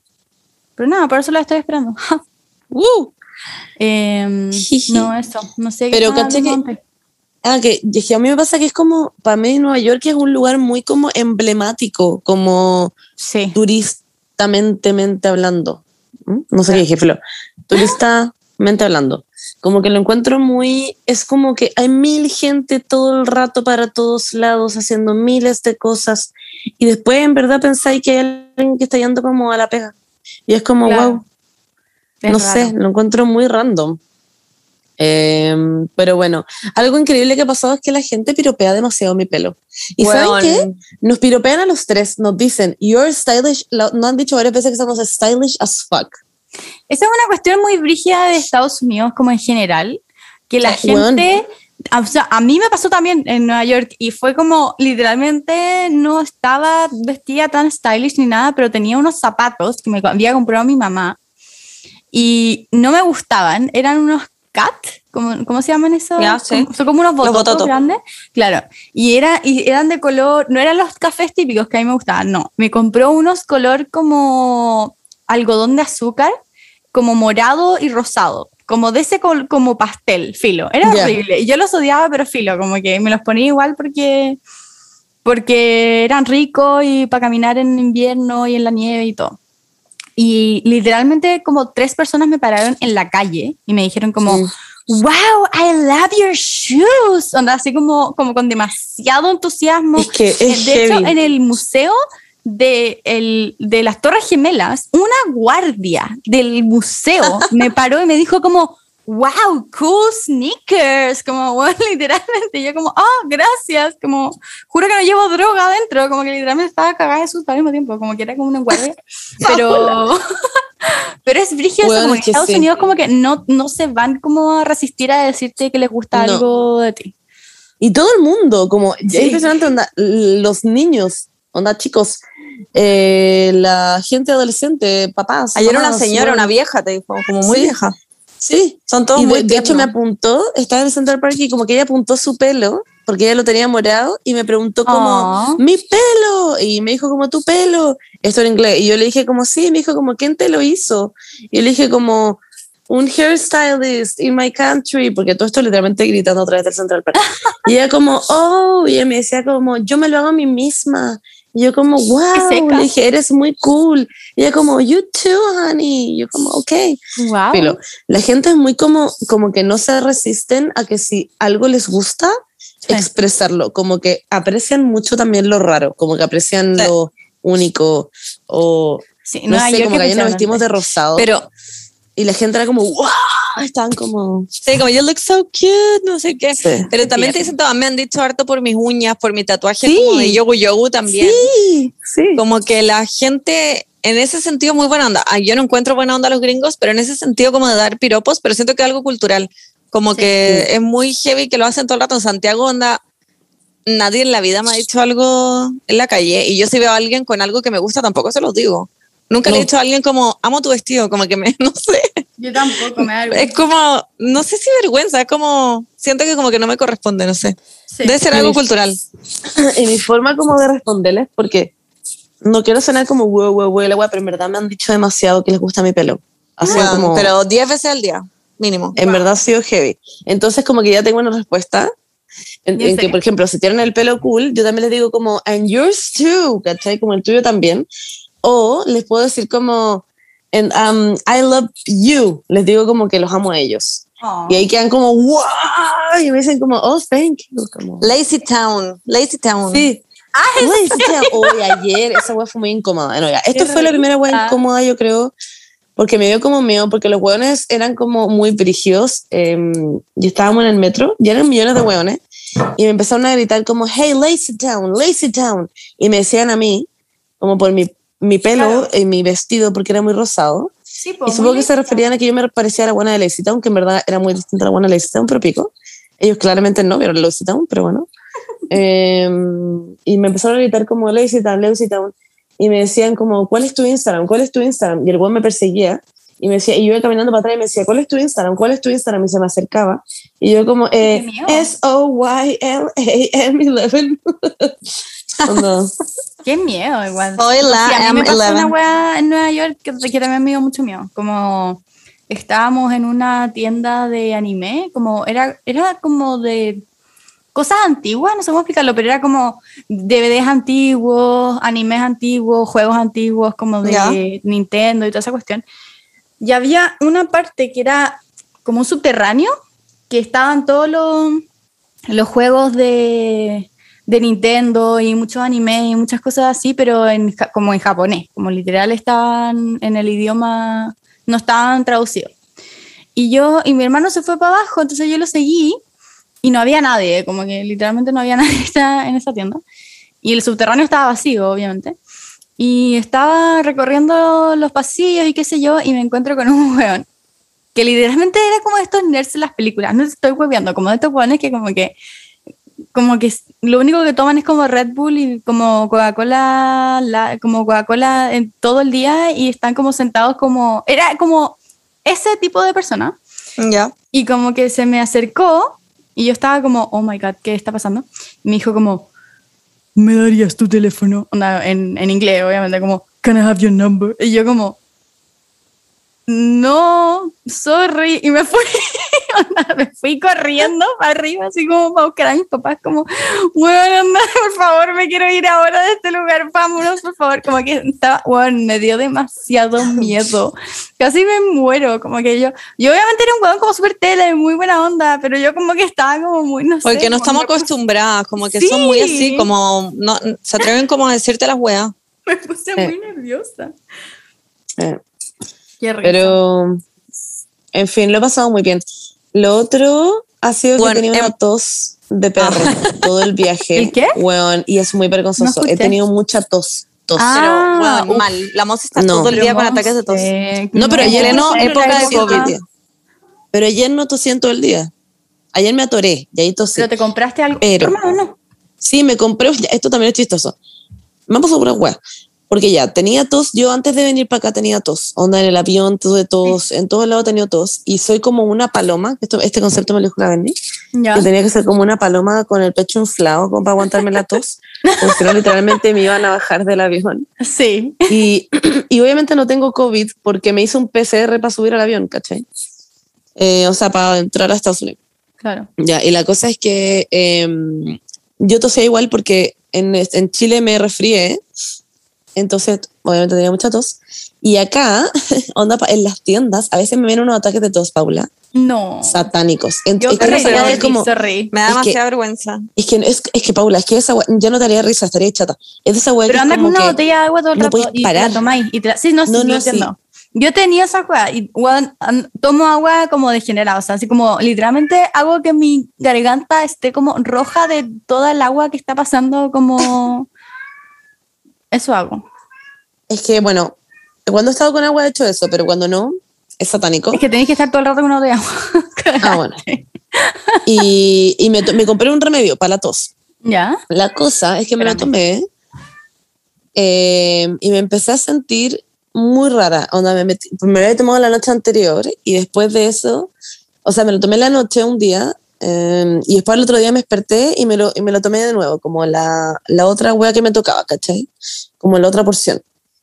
Pero nada, por eso la estoy esperando. ¡Woo! Jiji. no, eso, no sé. qué Pero estaba caché que-. Ah, que, a mí me pasa que es como, para mí Nueva York es un lugar muy como emblemático, como Sí. turistamente hablando. ¿Mm? No sé qué dije, pero turistamente hablando. Como que lo encuentro muy, es como que hay mil gente todo el rato para todos lados haciendo miles de cosas y después en verdad pensáis que hay alguien que está yendo como a la pega. Y es como, Claro. wow, Es no raro. sé, lo encuentro muy random. Em, pero bueno, algo increíble que ha pasado es que la gente piropea demasiado mi pelo. ¿Y saben Weón. qué? Nos piropean a los tres, nos dicen, you're stylish, nos han dicho varias veces que somos stylish as fuck. Esa es una cuestión muy brígida de Estados Unidos como en general, que la weón. gente, o sea, a mí me pasó también en Nueva York y fue como literalmente no estaba vestida tan stylish ni nada, pero tenía unos zapatos que me había comprado mi mamá y no me gustaban, eran unos cat, ¿cómo, cómo se llaman esos? Ya, sí. Son como unos bototos bototos. grandes, claro, y, era, y eran de color, no eran los cafés típicos que a mí me gustaban, no, me compró unos color como algodón de azúcar, como morado y rosado, como de ese col- como pastel, filo. Era Ya. horrible. Yo los odiaba, pero filo, como que me los ponía igual porque porque eran ricos y para caminar en invierno y en la nieve y todo. Y literalmente como tres personas me pararon en la calle y me dijeron como, Sí. wow, I love your shoes. Onda, así como, como con demasiado entusiasmo. Es que es de hecho, heavy. en el museo de, el, de las Torres Gemelas, una guardia del museo me paró y me dijo como, wow, cool sneakers, como, bueno, literalmente, yo como, oh, gracias, como, juro que no llevo droga adentro, como que literalmente estaba cagada de susto al mismo tiempo, como que era como un guardia, pero, pero es brígido, Bueno, como en es que Estados sí. Unidos como que no, no se van como a resistir a decirte que les gusta No. algo de ti. Y todo el mundo, como, Sí. es impresionante, onda, los niños, onda, chicos, eh, la gente adolescente, papás. Ayer una mamás, señora, bueno, una vieja, te dijo, como muy Sí. vieja. Sí, Son todos y muy de hecho me apuntó, estaba en el Central Park y como que ella apuntó su pelo, porque ella lo tenía morado, y me preguntó como, Aw. mi pelo, y me dijo como, tu pelo, esto en inglés, y yo le dije como, sí, me dijo como, ¿quién te lo hizo? Y yo le dije como, un hairstylist in my country, porque todo esto literalmente gritando otra vez del Central Park. y ella como, oh, y ella me decía como, yo me lo hago a mí misma. Y yo como, wow, le dije, eres muy cool. Y ella como, you too, honey. Y yo como, ok. Wow. Filo, la gente es muy como, como que no se resisten a que si algo les gusta, Sí. expresarlo. Como que aprecian mucho también lo raro, como que aprecian Sí. lo único. O Sí, no Nueva sé, como que ayer nos vestimos de rosado. Pero, y la gente era como, wow, estaban como. sí, como, you look so cute, no sé qué. Sí. Pero también te dicen, todo, me han dicho harto por mis uñas, por mi tatuaje Sí. como de yogu yogu también. Sí, sí. Como que la gente, en ese sentido, muy buena onda. Ah, Yo no encuentro buena onda a los gringos, pero en ese sentido como de dar piropos, pero siento que es algo cultural. Como Sí. que es muy heavy que lo hacen todo el rato. En Santiago, onda, nadie en la vida me ha dicho algo en la calle y yo si veo a alguien con algo que me gusta, tampoco se los digo. Nunca le he No. dicho a alguien como, amo tu vestido, como que me, no sé. Yo tampoco me da Es como, no sé si vergüenza, es como, siento que como que no me corresponde, no sé. Sí. Debe ser algo cultural. Y mi forma como de responderles, porque no quiero sonar como, wow, wow, wow, la wea, pero en verdad me han dicho demasiado que les gusta mi pelo. Así Bueno, como. Pero 10 veces al día, mínimo. En verdad ha sido heavy. Entonces, como que ya tengo una respuesta. En, ¿Y en que, por ejemplo, si tienen el pelo cool, yo también les digo como, and yours too, ¿cachai? Como el tuyo también. O les puedo decir como, and, um, I love you. Les digo como que los amo a ellos. Oh. Y ahí quedan como, wow. Y me dicen como, oh, thank you. Como, Lazy Town, Lazy Town. sí. Uy, sí, hoy ayer esa wea fue muy incómoda. Bueno, ya, esto Qué fue la primera wea incómoda, yo creo, porque me dio como miedo, porque los hueones eran como muy brígidos. eh, y estábamos en el metro, y eran millones de hueones, y me empezaron a gritar como, hey, lazy down, lazy down. Y me decían a mí, como por mi, mi pelo Claro. y mi vestido, porque era muy rosado. Sí, Y pues, supongo muy que se referían a que yo me parecía a la buena de Lazy Town, que en verdad era muy distinta a la buena de Lazy Town, pero pico. Ellos claramente no vieron Lazy Town, pero bueno. Eh, y me empezaron a gritar como Lazy Town, Lazy Town. Y me decían como, ¿cuál es tu Instagram? ¿Cuál es tu Instagram? Y el güey me perseguía. Y me decía, y yo iba caminando para atrás y me decía, ¿cuál es tu Instagram? ¿Cuál es tu Instagram? Y se me acercaba. Y yo como, eh, miedo. S-O-Y-L-A-M-11. Onda, Qué miedo, igual. Soy la Sí, a mí me pasó una M11. wea en Nueva York que, que también me dio mucho miedo. Como estábamos en una tienda de anime, como era, era como de cosas antiguas, no sé cómo explicarlo, pero era como DVDs antiguos, animes antiguos, juegos antiguos, como de. Nintendo y toda esa cuestión. Y había una parte que era como un subterráneo, que estaban todos los, los juegos de, de Nintendo y muchos animes y muchas cosas así, pero en, como en japonés, como literal estaban en el idioma, no estaban traducidos. Y yo, y mi hermano se fue para abajo, entonces yo lo seguí y no había nadie, como que literalmente no había nadie en esa- en esa tienda. Y el subterráneo estaba vacío, obviamente. Y estaba recorriendo los pasillos y qué sé yo, y me encuentro con un weón que literalmente era como estos nerds en las películas, no estoy hueveando, como de estos weones que como que como que lo único que toman es como Red Bull y como Coca-Cola, la- como Coca-Cola todo el día y están como sentados como, era como ese tipo de persona. Ya. Y como que se me acercó y yo estaba como, oh my god, ¿qué está pasando? Y me dijo como, ¿me darías tu teléfono? Onda, en, en inglés, obviamente, como, can I have your number? Y yo como, no, sorry. Y me fui, onda, me fui corriendo para arriba, así como para buscar a mis papás, como, bueno, anda, por favor, me quiero ir ahora de este lugar, vámonos, por favor. Como que estaba, bueno, me dio demasiado miedo. Casi me muero, como que yo, yo obviamente era un huevón como súper tele, muy buena onda, pero yo como que estaba como muy, no sé. Porque no estamos acostumbradas, como que son muy así, Sí. como no, se atreven como a decirte las weas. Me puse Eh. muy nerviosa. eh. Pero en fin, lo he pasado muy bien. Lo otro ha sido Bueno, que tenía una em- tos de perro todo el viaje. ¿El qué? Weón, y es muy vergonzoso. No He tenido mucha tos. tos. Ah, Pero, uf. mal. La moza está No. todo el día con ataques de tos. No, pero ayer no, época de COVID. Pero ayer no tosí todo el día. Ayer me atoré y ahí tosí. Pero te compraste algo. Pero- Hermano, no. Sí, me compré, esto también es chistoso. Me han pasado una hueá. Porque ya, tenía tos, yo antes de venir para acá tenía tos. Onda en el avión, tuve tos, en todos lados he tenido tos. Y soy como una paloma, esto, este concepto me lo dijo la Benny, que tenía que ser como una paloma con el pecho inflado, como para aguantarme la tos. Porque si no, literalmente me iban a bajar del avión. Sí. Y, y obviamente no tengo COVID porque me hice un PCR para subir al avión, ¿cachai? Eh, o sea, para entrar a Estados Unidos. Claro. Ya, y la cosa es que em, yo tosía igual porque en, en Chile me resfrié, entonces obviamente tenía mucha tos. Y acá, onda, en las tiendas, a veces me vienen unos ataques de tos, Paula, No. satánicos. Ent- Yo es, que como, sorry. Me da demasiada vergüenza. es que, es, es que Paula, es que esa ya no te haría risa, estaría chata. Es de esa Pero anda con una que- botella de agua todo el no rato puedes y parar. la tomáis. Y te la- sí, no, sí, No, yo no, entiendo. Yo tenía esa agua y tomo agua como degenerada, o sea, así como literalmente hago que mi garganta esté como roja de toda el agua que está pasando, como eso hago. Es que, bueno, cuando he estado con agua he hecho eso, pero cuando no, es satánico. Es que tenéis que estar todo el rato con botella de agua. Ah, bueno. Y, y me, me compré un remedio para la tos. ¿Ya? La cosa es que me lo Espérame. tomé eh, y me empecé a sentir muy rara. Onda, me, metí- me lo había tomado la noche anterior y después de eso, o sea, me lo tomé la noche un día eh, y después el otro día me desperté y me lo, y me lo tomé de nuevo, como la, la otra wea que me tocaba, ¿cachai? Como la otra porción.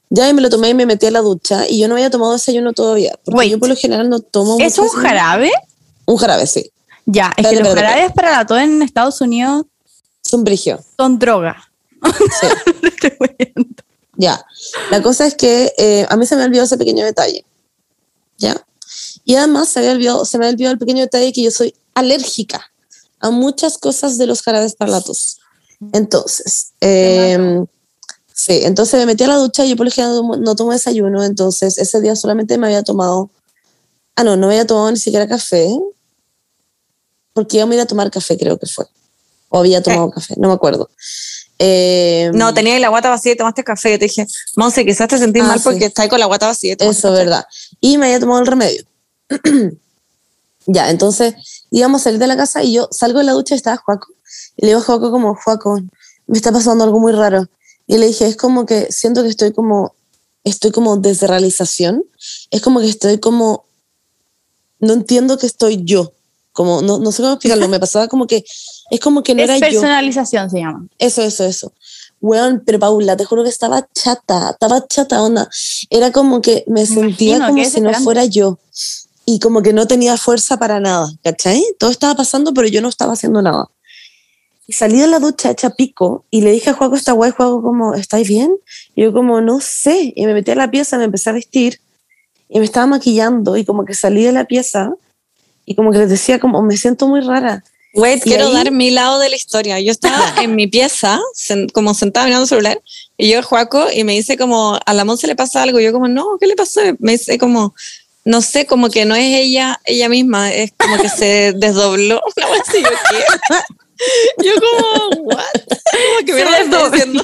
Ya y me lo tomé y me metí a la ducha y yo no había tomado desayuno todavía, porque Wait. yo por lo general no tomo ¿Es un desayuno. jarabe? Un jarabe, sí. Ya, es Espérate, que los jarabes para la tos en Estados Unidos Es un brigio. son droga. Sí. Te cuento. Ya, la cosa es que eh, a mí se me olvidó ese pequeño detalle. ¿Ya? Y además se, había olvidado, se me había olvidado el pequeño detalle que yo soy alérgica a muchas cosas de los jarabes para la tos. Entonces, eh, sí, entonces me metí a la ducha y yo por lo general no tomo- no tomo desayuno, entonces ese día solamente me había tomado, ah, no, no había tomado ni siquiera café, porque íbamos a ir a tomar café, creo que fue. O había tomado café, no me acuerdo. Eh, No, tenía la guata vacía y tomaste café. Yo te dije, Monse, quizás te sentís Ah, mal sí. porque estás con la guata vacía. Eso, café. verdad. Y me había tomado el remedio. ya, entonces íbamos a salir de la casa y yo salgo de la ducha y estaba Juaco. Y le digo a Juaco como, Juaco, me está pasando algo muy raro. Y le dije, es como que siento que estoy como, estoy como desde realización. Es como que estoy como, no entiendo que estoy yo. Como, no, no sé cómo explicarlo. Me pasaba como que, es como que no Es era yo. personalización se llama. Eso, eso, eso. Weón, pero Paula, te juro que estaba chata, estaba chata, onda. Era como que me sentía como si no fuera yo. Y como que no tenía fuerza para nada, ¿cachai? Todo estaba pasando, pero yo no estaba haciendo nada. Y salí de la ducha hecha pico y le dije a Juaco esta guay, Juaco como, ¿estáis bien? Y yo como, no sé. Y me metí a la pieza, me empecé a vestir y me estaba maquillando y como que salí de la pieza y como que les decía como, me siento muy rara. Wait, Y quiero ahí- dar mi lado de la historia. Yo estaba en mi pieza, como sentada mirando el celular, y yo Juaco y me dice como, a la Monse le pasa algo. Y yo como, no, ¿qué le pasó? Me dice como, no sé, como que no es ella ella misma, es como que se desdobló. Así, yo, ¿qué? Yo como, what? Como que mierda me diciendo.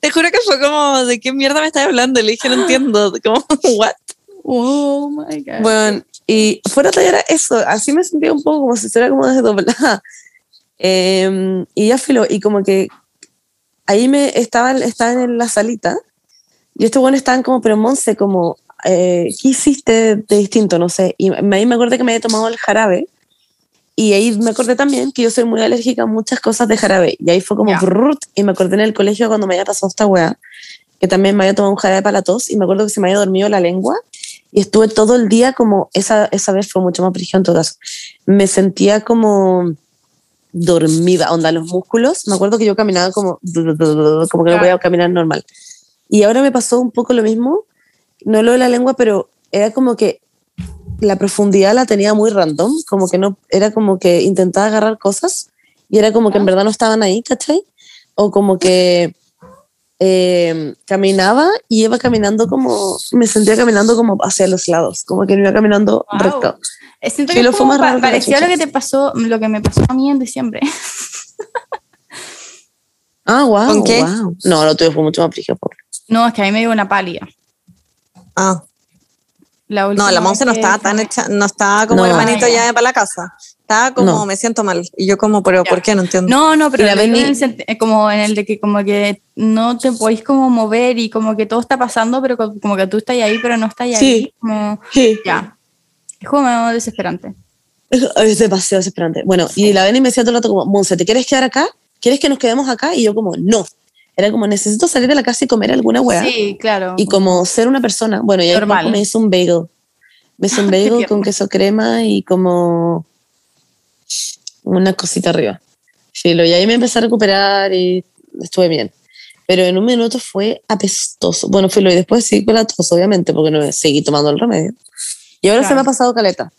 Te juro que fue como, ¿de qué mierda me estás hablando? Le dije, no entiendo. Como, what? Oh my God. Bueno, y fuera de era eso, así me sentía un poco como si estuviera como desdoblada. Em, y ya filo, y como que ahí me estaban, estaban en la salita, y estos buenos estaban como, pero Monse, como, eh, ¿qué hiciste de distinto? No sé. Y ahí me acordé que me había tomado el jarabe, y ahí me acordé también que yo soy muy alérgica a muchas cosas de jarabe, y ahí fue como, Ya. brrrt, y me acordé en el colegio cuando me había pasado esta weá, que también me había tomado un jarabe para la tos, y me acuerdo que se me había dormido la lengua, y estuve todo el día como, esa, esa vez fue mucho más brígido en todo caso, me sentía como dormida, onda los músculos, me acuerdo que yo caminaba como, como que no podía caminar normal. Y ahora me pasó un poco lo mismo, no lo de la lengua, pero era como que la profundidad la tenía muy random, como que no, era como que intentaba agarrar cosas y era como que en verdad no estaban ahí, ¿cachai? O como que eh, caminaba y iba caminando como, me sentía caminando como hacia los lados, como que no iba caminando Wow. recto. Eh, Siento que lo es fue más pa- que pareció lo que te pasó, lo que me pasó a mí en diciembre. Ah, wow. ¿Con qué? wow. No, lo tuyo fue mucho más frío. No, es que a mí me dio una pálida. Ah, La no, la Monse no estaba fue- tan hecha, no estaba como No. hermanito ya para la casa. Estaba como, No. me siento mal. Y yo como, pero Ya. ¿por qué? No entiendo. No, no, pero la Benny- en el eh, como en el de que como que no te podéis como mover y como que todo está pasando, pero co- como que tú estás ahí, pero no estás ahí. Sí. Como, Sí. ya. Es como desesperante. Es, es demasiado desesperante. Bueno, y la Beni me decía todo el rato como, Monse, ¿te quieres quedar acá? ¿Quieres que nos quedemos acá? Y yo como, no. Era como, necesito salir de la casa y comer alguna weá. Sí, claro. Y como ser una persona. Bueno, y ahí me hizo un bagel. Me hizo un bagel con queso crema y como una cosita arriba. Filo, y ahí me empecé a recuperar y estuve bien. Pero en un minuto fue apestoso. Bueno, filo, y después sí con la tos, obviamente, porque no seguí tomando el remedio. Y ahora se Claro. me ha pasado caleta.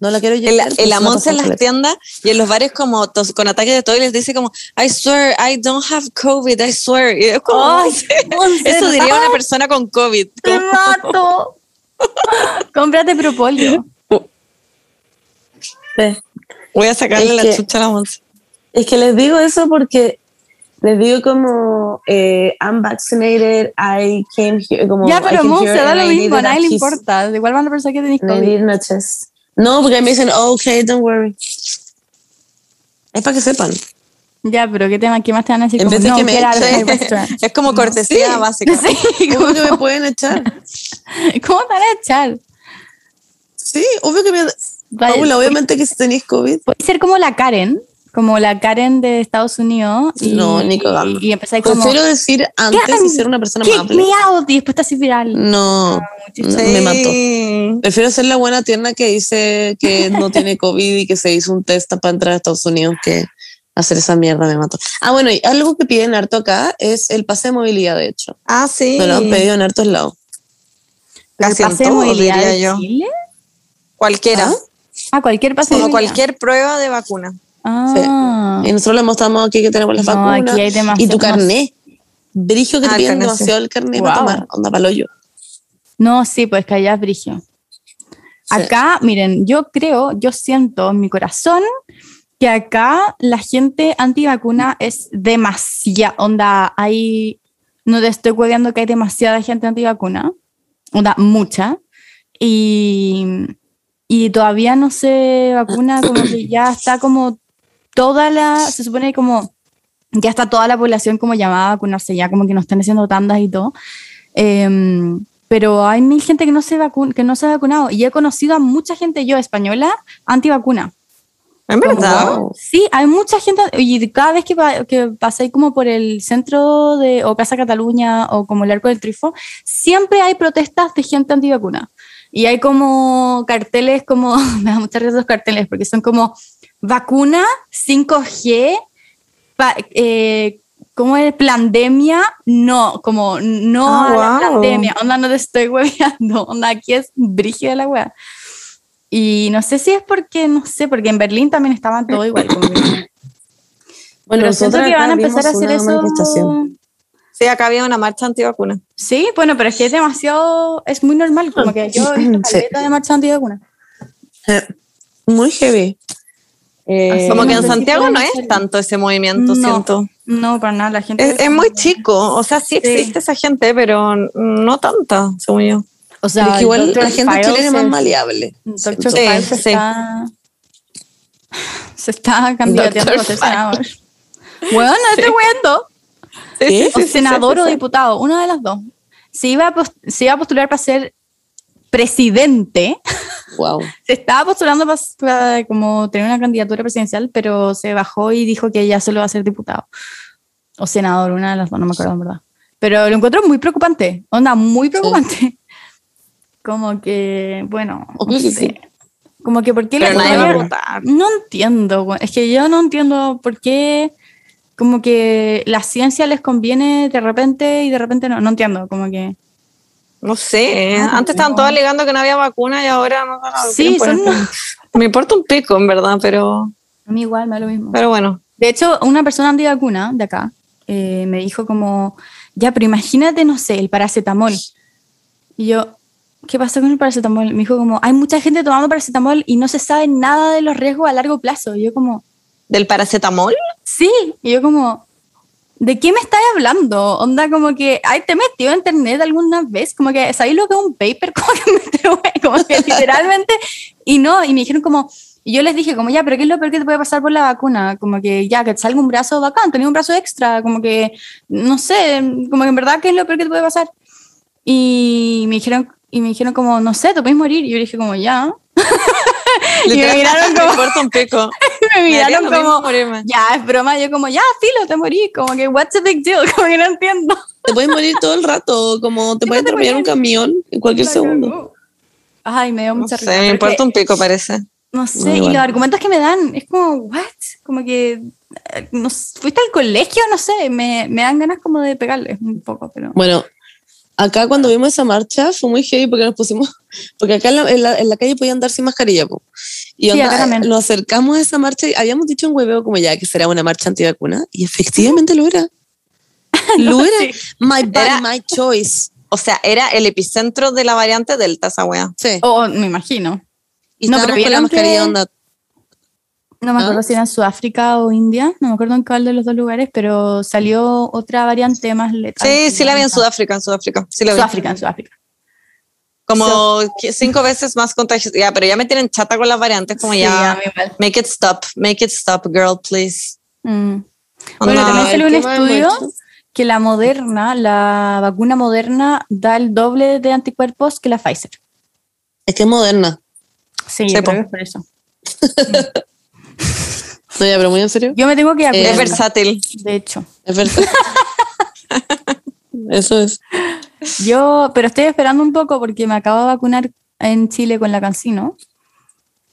No la quiero en la se me ha Monse en las tiendas y en los bares como tos- con ataques de todo y les dice como I swear I don't have COVID, I swear. Y es como, Ay, Monse, eso diría una persona con COVID. ¡Te mato! Cómprate propóleo. Sí. Voy a sacarle Es la que- chucha a la Monse. Es que les digo eso porque les digo como eh, I'm vaccinated, I came here, como Ya, pero Monse, da lo mismo, a nadie le importa. Igual van a pensar que tenéis COVID. chest. No, porque me dicen, oh, okay, don't worry. Es para que sepan. Ya, pero ¿qué, tema, ¿qué más te van a decir? En Como, vez de no, que me echen-. Es como cortesía Sí. básica. Sí, Obvio que me pueden echar. ¿Cómo te van a echar? Sí, obvio que me. Paula, obviamente que si tenéis COVID. Puede ser como la Karen, como la Karen de Estados Unidos. Y, No, ni cagando. Y, como, Prefiero decir antes Karen, y ser una persona kick amable. y después te haces viral. No, me mató. Prefiero ser la buena tierna que dice que no tiene COVID y que se hizo un test para entrar a Estados Unidos que hacer esa mierda me mató. Ah, bueno, y algo que piden harto acá es el pase de movilidad, de hecho. Ah, sí. Me lo han pedido en hartos lados. Casi en pase de movilidad diría de yo. Chile? Cualquiera. ¿Ah? Ah, cualquier pase de Como cualquier prueba de vacuna. Ah. Y nosotros le mostramos aquí que tenemos las No, vacunas. aquí hay y tu carné. Brigio que Ah, te piden demasiado el carné para Wow. tomar. Onda palo yo. No, sí, pues que allá es brigio. Acá, miren, yo creo, yo siento en mi corazón que acá la gente antivacuna es demasiada, onda, hay, no te estoy cuidando que hay demasiada gente antivacuna, onda, mucha, y, y todavía no se vacuna, como que ya está como toda la, se supone como, ya está toda la población como llamada a vacunarse, ya como que no están haciendo tandas y todo. Em, pero hay mil gente que no, se vacun que no se ha vacunado y he conocido a mucha gente yo española antivacuna. ¿En verdad? Sí, hay mucha gente y cada vez que, que pasé como por el centro de o Plaza Cataluña o como el Arco del Trifo, siempre hay protestas de gente antivacuna. Y hay como carteles como, me da mucha risa esos carteles porque son como vacuna 5G, pa- eh, ¿cómo es? Plandemia, no, como no Ah, a la wow. pandemia, onda no te estoy hueveando, onda aquí es brígida la wea. Y no sé si es porque, no sé, porque en Berlín también estaban todo igual. Bueno, pero siento que van a empezar a hacer eso. Sí, acá había una marcha antivacuna. Sí, bueno, pero es que es demasiado, es muy normal, como que yo he visto Sí. caleta de marcha antivacuna. Eh, Muy heavy. Eh, Como que en Santiago no es tanto ese movimiento, No. siento. No, para nada, la gente... Es, es muy chico, o sea, sí existe esa gente, pero no tanta, según yo. O sea, que igual Dr. la gente Files chilena es más maleable. Siento. Sí, sí. está... Se está candidateando Dr. a ser senador. Bueno, no estoy weando. ¿Sí? O senador o diputado, una de las dos. Se iba, a se iba a postular para ser presidente. Wow. Se estaba postulando para, para como tener una candidatura presidencial, pero se bajó y dijo que ya solo va a ser diputado. O senador, una de las dos, no me acuerdo en verdad. Pero lo encuentro muy preocupante. Onda, muy preocupante. Como que, bueno, no sé. sí. Como que, ¿por qué Pero la nadie va a votar. no entiendo, es que yo no entiendo por qué como que la ciencia les conviene de repente y de repente no, no entiendo, como que... No sé, Ah, antes estaban todos alegando que no había vacuna y ahora no. no Sí, Me importa un pico, en verdad, pero, A mí igual me da lo mismo. pero bueno. De hecho, una persona antivacuna de acá eh, me dijo como, ya, pero imagínate, no sé, el paracetamol. Y yo, ¿qué pasó con el paracetamol? Me dijo como, hay mucha gente tomando paracetamol y no se sabe nada de los riesgos a largo plazo. Y yo como, ¿Del paracetamol? sí. Y yo como, ¿de qué me estás hablando? Onda como que, ay, te metió en internet alguna vez, como que, ¿sabéis lo que es un paper? Como que me como que literalmente, y no, y me dijeron como, y yo les dije como, ya, pero ¿qué es lo peor que te puede pasar por la vacuna? Como que, ya, que te salga un brazo bacán, tenía un brazo extra, como que, no sé, como que en verdad, ¿qué es lo peor que te puede pasar? Y me dijeron, y me dijeron como, no sé, te puedes morir. Y yo dije como, ya. y me miraron me como, importa un pico. me Me miraron mismo como, ya, es broma. Yo como, ya, filo, te morí. Como que, what's the big deal? Como que no entiendo. Te puedes morir todo el rato, como te puede atropellar un camión en cualquier segundo. Ay, me dio No mucha sé, risa. me importa un pico, parece. No sé, No, y igual. los argumentos que me dan es como, what? Como que, eh, no fuiste al colegio, no sé, me, me dan ganas como de pegarles un poco, pero... Bueno, acá cuando vimos esa marcha fue muy heavy porque nos pusimos, porque acá en la, en la- en la calle podían andar sin mascarilla. po. Y Sí, onda, también. nos acercamos a esa marcha y habíamos dicho un hueveo como ya que será una marcha antivacuna y efectivamente lo era. Lo era. sí. My body, Era- my choice. O sea, era el epicentro de la variante Delta, esa wea. Sí. O me imagino. Y no, pero con la mascarilla onda. No me ¿Ah? acuerdo si era en Sudáfrica o India, no me acuerdo en cuál de los dos lugares, pero salió otra variante más letal. Sí, sí la vi en. Sudáfrica, en Sudáfrica. Sí la vi. Sudáfrica, en Sudáfrica. Como cinco veces más contagiosa. Ya, pero ya me tienen chata con las variantes, como Sí, ya. Make it stop, make it stop, girl, please. Mm. Bueno, también salió un ¿qué más hemos estudio que la moderna, la vacuna moderna, da el doble de anticuerpos que la Pfizer. Es que es moderna. Sí, yo creo que es por eso. No, ya, pero muy en serio. Yo me tengo que Eh, es versátil. de hecho. Es verdad. Eso es. Yo, pero estoy esperando un poco porque me acabo de vacunar en Chile con la Cancino.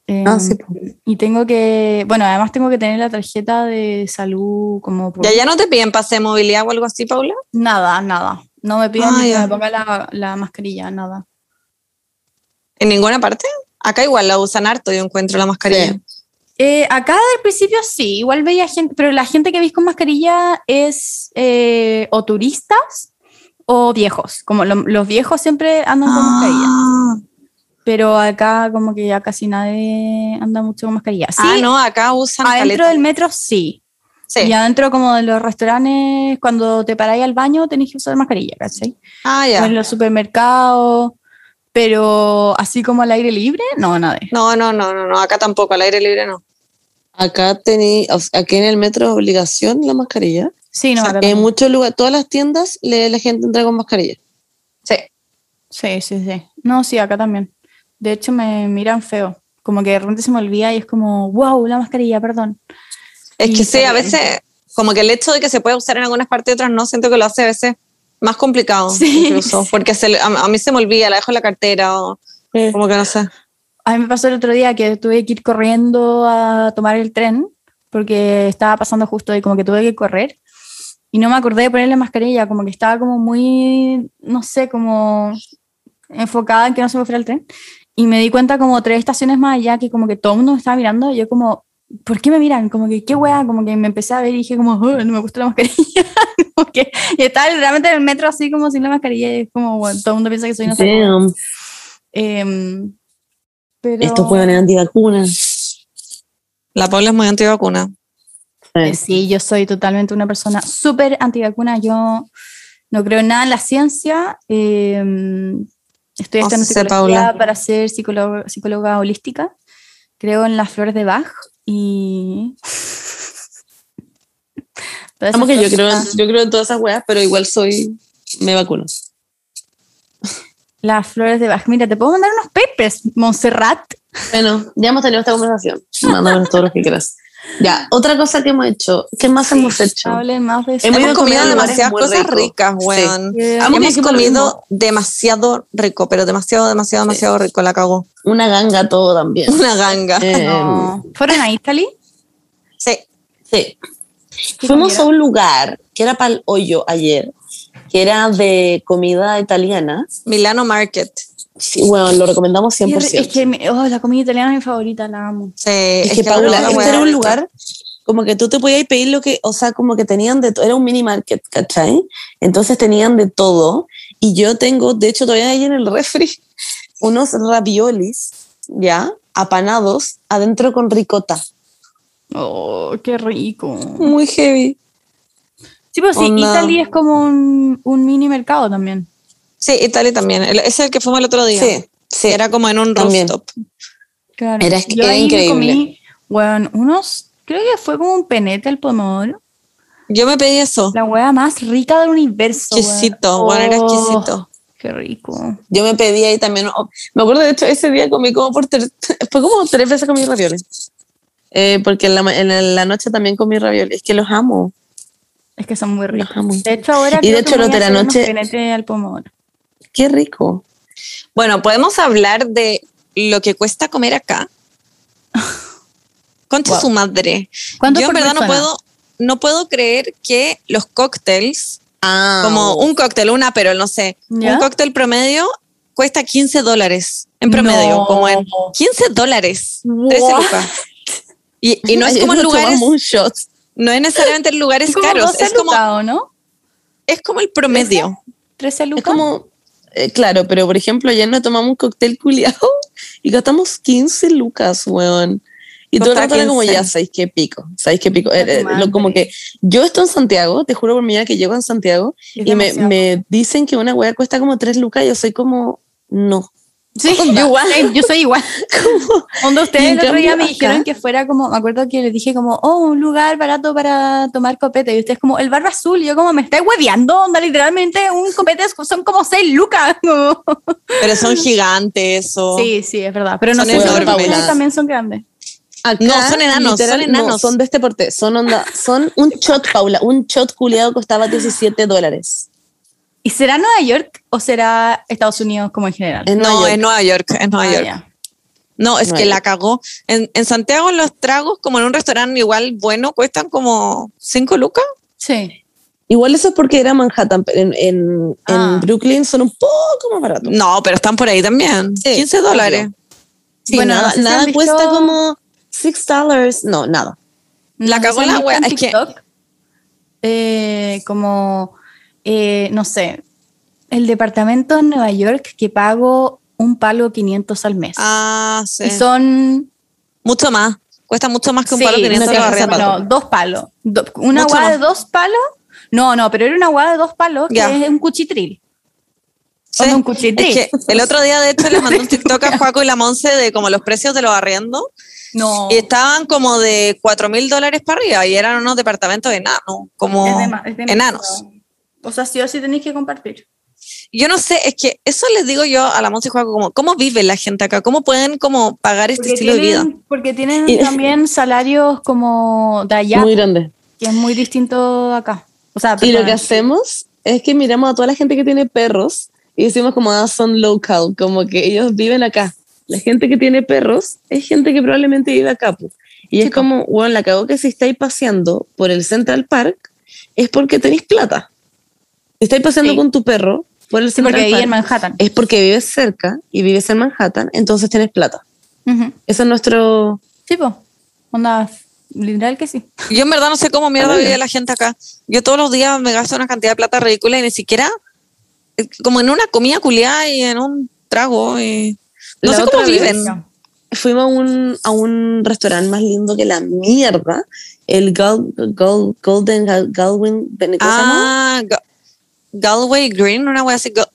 Eh, Ah, sí, po. Y tengo que, bueno, además tengo que tener la tarjeta de salud como... por- ¿Ya ya no te piden pase de movilidad o algo así, Paula? Nada, nada. No me piden Ah, ni que me ponga la, la mascarilla, nada. ¿En ninguna parte? Acá igual la usan harto, yo encuentro la mascarilla. Sí. Eh, acá al principio sí, igual veía gente, pero la gente que veis con mascarilla es eh, o turistas o viejos. Como lo- los viejos siempre andan con mascarilla. Ah, Pero acá como que ya casi nadie anda mucho con mascarilla. Sí, ah, no, acá usan adentro caleta. del metro sí. Sí. Y adentro como de los restaurantes, cuando te paráis al baño tenéis que usar mascarilla, ¿cachai? Ah, O ya. en los supermercados, pero así como al aire libre, no, nada. No, no, no, no, no, acá tampoco, al aire libre no. Acá tení, aquí en el metro es obligación la mascarilla. Sí, no, O sea, En muchos lugares, todas las tiendas, le- la gente entra con mascarilla. Sí. Sí, sí, sí. No, sí, acá también. De hecho, me miran feo. Como que de repente se me olvida y es como, wow, la mascarilla, perdón. Es Y que sí, a veces, como que el hecho de que se pueda usar en algunas partes y otras no, siento que lo hace a veces más complicado. Sí. Incluso, porque se le- a, a mí se me olvida, la dejo en la cartera o como que no sé. A mí me pasó el otro día que tuve que ir corriendo a tomar el tren porque estaba pasando justo y como que tuve que correr y no me acordé de ponerle mascarilla, como que estaba como muy, no sé, como enfocada en que no se me fuera el tren. Y me di cuenta como tres estaciones más allá que como que todo el mundo me estaba mirando y yo como, ¿por qué me miran? Como que, ¿qué wea? Como que me empecé a ver y dije como, "Oh, no me gusta la mascarilla. Como que- y estaba realmente en el metro así como sin la mascarilla y es como, bueno, todo el mundo piensa que soy una saco. Em, pero... Estos pueden antivacunas. La Paula es muy antivacuna. Eh, Sí, yo soy totalmente una persona súper antivacuna. Yo no creo en nada en la ciencia. eh, estoy estudiando sé, psicología Paula. para ser psicóloga, psicóloga holística. Creo en las flores de Bach y. Esas que yo creo, yo creo en todas esas weas, pero igual soy, me vacuno. Las flores de Bach. Mira, te puedo mandar unos papers, Montserrat. Bueno, ya hemos tenido esta conversación. Mándanos todos los que quieras. Ya, otra cosa que hemos hecho. ¿Qué más hemos hecho? Más de eso. Hemos Hemos a comido a demasiadas cosas ricos. ricas, weón. Amo que Hemos comido demasiado rico, pero demasiado, demasiado, demasiado rico. La cagó. Una ganga todo también. Una ganga. Eh, no. ¿Fueron a Italy? Sí. Sí. ¿Qué Fuimos a comieron? un lugar que era para el hoyo ayer, que era de comida italiana. Milano Market. Sí, bueno, lo recomendamos 100%. Es que oh, la comida italiana es mi favorita, la amo. Sí. Es que, la Paula, verdad, este era un lugar como que tú te podías pedir lo que, o sea, como que tenían de todo, era un mini market, ¿cachai? Entonces tenían de todo Y yo tengo, de hecho, todavía hay en el refri unos raviolis, ¿ya? Apanados, adentro con ricota. Oh, qué rico. Muy heavy. Sí, pues sí, Onda. Italy es como un, un mini mercado también. Sí, Italia también. El- Ese es el que fuimos el otro día. Sí, sí. Era como en un También. rooftop. Claro. Era- Yo era ahí increíble. comí, bueno, unos, creo que fue como un penete al pomodoro. Yo me pedí eso. La hueá más rica del universo. Exquisito, bueno, era Oh, exquisito. Qué rico. Yo me pedí ahí también. oh, me acuerdo, de hecho, ese día comí como por tres. Fue como tres veces comí ravioles. Eh, porque en la, en la noche también comí ravioles. Es que los amo. Es que son muy ricos. Amo. De hecho, ahora Y de hecho, a de la noche- al pomodoro. Qué rico. Bueno, podemos hablar de lo que cuesta comer acá. Concha Wow. su madre. ¿Cuánto Yo en verdad no puedo, no puedo creer que los cócteles, Ah, como un cóctel, una, pero no sé, ¿Ya? un cóctel promedio cuesta 15 dólares en promedio, No. como en 15 dólares, 13 What? lucas. Y, y no es como en lugares, un shot. No es necesariamente en lugares Es como caros, 12 es como, lucas, ¿no? es como el promedio. 13 lucas. Es como, eh, claro, pero por ejemplo, ayer nos tomamos un cóctel culiado y gastamos 15 lucas, weón. Y todo el rato era como, 15. ya, ¿sabéis qué pico? ¿Sabéis qué pico? Eh, eh, lo, como que yo estoy en Santiago, te juro por mi vida que llego en Santiago Es y me, me dicen que una weá cuesta como 3 lucas y yo soy como, no. Sí, yo igual, yo soy igual. Onda, Y ustedes el otro día me dijeron que fuera como, me acuerdo que les dije como, oh, un lugar barato para tomar copete. Y ustedes como, el barba azul. Y yo como, me estáis hueveando, onda, literalmente un copete es- son como 6 lucas. como. Pero son gigantes o... Sí, sí, es verdad. Pero no Son sé si también son grandes. Acá, No, son enanos, literal, son no, enanos. son de este porte, son onda, son un shot, Paula, un shot culiado costaba 17 dólares. ¿Y será Nueva York o será Estados Unidos como en general? En No, York. en Nueva York, en Nueva Ah, York. No, es Nueva que la cagó. En, en Santiago los tragos, como en un restaurante igual bueno, cuestan como 5 lucas. Sí. Igual eso es porque era Manhattan, pero en, en, Ah. en Brooklyn son un poco más baratos. No, pero están por ahí también. Sí, 15 dólares. Sí, Bueno, nada, no sé si nada han visto- cuesta como 6 dólares. No, nada. La No cagó la wea, es que- eh, como, eh, no sé, el departamento en Nueva York que pago un palo 500 al mes. Ah, sí. Y son... Mucho más. Cuesta mucho más que un sí, palo 500 no sea, arriendo. no, dos palos. Do- una Mucho guada de dos palos. No, no, pero era una guada de dos palos que es un cuchitril. Sí. Un cuchitril. Es que el otro día, de hecho, les mandé un TikTok a Juaco y la Monse de como los precios de los arriendos. no, Y estaban como de 4 mil dólares para arriba y eran unos departamentos enanos, como es es enanos. O sea, sí o sí tenéis que compartir. Yo no sé, es que eso les digo yo a la Monse y Juaco, como, ¿cómo vive la gente acá? ¿Cómo pueden como pagar este Porque estilo de vida? tienen, porque tienen Y- también salarios como de allá, Muy grande. que es muy distinto acá. O sea, Y lo que hacemos es que miramos a toda la gente que tiene perros y decimos como ah, son local, como que ellos viven acá. La gente que tiene perros es gente que probablemente vive acá. po. Y es Sí, po. como, bueno, la cago que si estáis paseando por el Central Park es porque tenéis plata. Paseando Sí. con tu perro por el Sí, porque Central Park en Manhattan. es porque vives cerca y vives en Manhattan, entonces tienes plata. Ujú. Ese es nuestro... Sí, pues. Onda, literal que sí. Yo en verdad no sé cómo mierda vive la gente acá. Yo todos los días me gasto una cantidad de plata ridícula y ni siquiera eh, como en una comida culiada y en un trago. Y... No La sé cómo vez- viven. fuimos a un, a un restaurante más lindo que la mierda, el Gal- Gal- Golden Gal- Galwin, ¿cómo se llama? Ah, Galway Green, una wea así. Ga-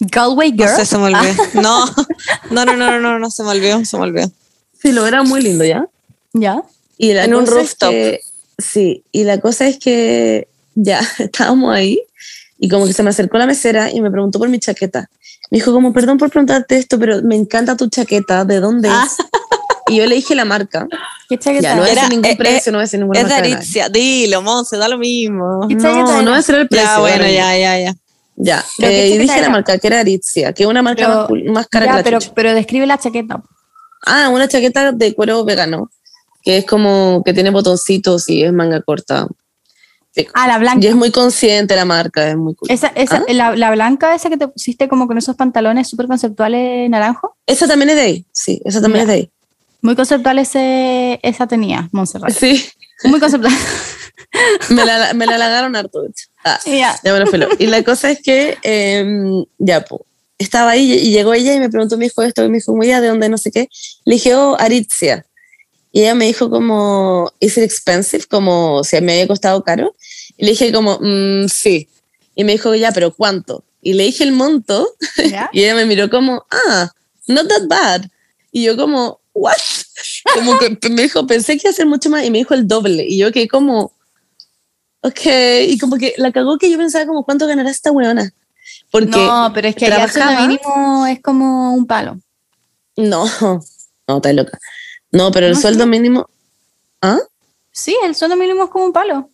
Galway Girl. No sé, se me olvidó. No, no, no, no, no, no, no, se me olvidó, se me olvidó. Sí, lo era muy lindo, ¿ya? Ya. Y la En un cosa es rooftop. que- sí, y la cosa es que ya estábamos ahí y como que se me acercó la mesera y me preguntó por mi chaqueta. Me dijo como, perdón por preguntarte esto, pero me encanta tu chaqueta, ¿de dónde Ah. Y yo le dije la marca. ¿Qué chaqueta? Ya, no voy a Era- decir ningún eh, precio, no voy a decir ninguna Es de marca de nada. Aritzia, dilo, Monse, da lo mismo. ¿Qué chaqueta No, no voy a decir el precio. Ya, bueno, ya, ya, ya. Ya, ¿Pero qué eh, y chaqueta dije era? la marca, que era Aritzia, que es una marca Pero- más, cara Ya, que la pero, chucha. pero describe la chaqueta. Ah, una chaqueta de cuero vegano, que es como que tiene botoncitos y es manga corta. Ah, la Y blanca. es muy consciente la marca, es muy cool. Esa, esa, ¿Ah? la, la blanca esa que te pusiste como con esos pantalones súper conceptuales naranjo. Esa también es de ahí, sí, esa también es de ahí. Muy conceptual ese, esa tenía, Montserrat. Sí, Muy conceptual. Me la, me la halagaron harto, de hecho. Ah, Ya. Y la cosa es que, em, ya, estaba ahí y llegó ella y me preguntó, me dijo esto, y me dijo, ya, ¿de dónde? No sé qué. Le dije, oh, Aritzia. Y ella me dijo como, ¿is it expensive? Como, si me había costado caro. Y le dije como, "Mm, sí. Y me dijo, ya, pero ¿cuánto? Y le dije el monto y ella me miró como, ah, not that bad. Y yo como, what? Como que me dijo, pensé que iba a ser mucho más y me dijo el doble. Y yo que como, ok. Y como que la cagó que yo pensaba como, ¿cuánto ganará esta weona? Porque No, pero es que allá el sueldo trabajaba- mínimo es como un palo. no, no, está loca. No, pero el No, sueldo sí. mínimo, ¿ah? Sí, el sueldo mínimo es como un palo.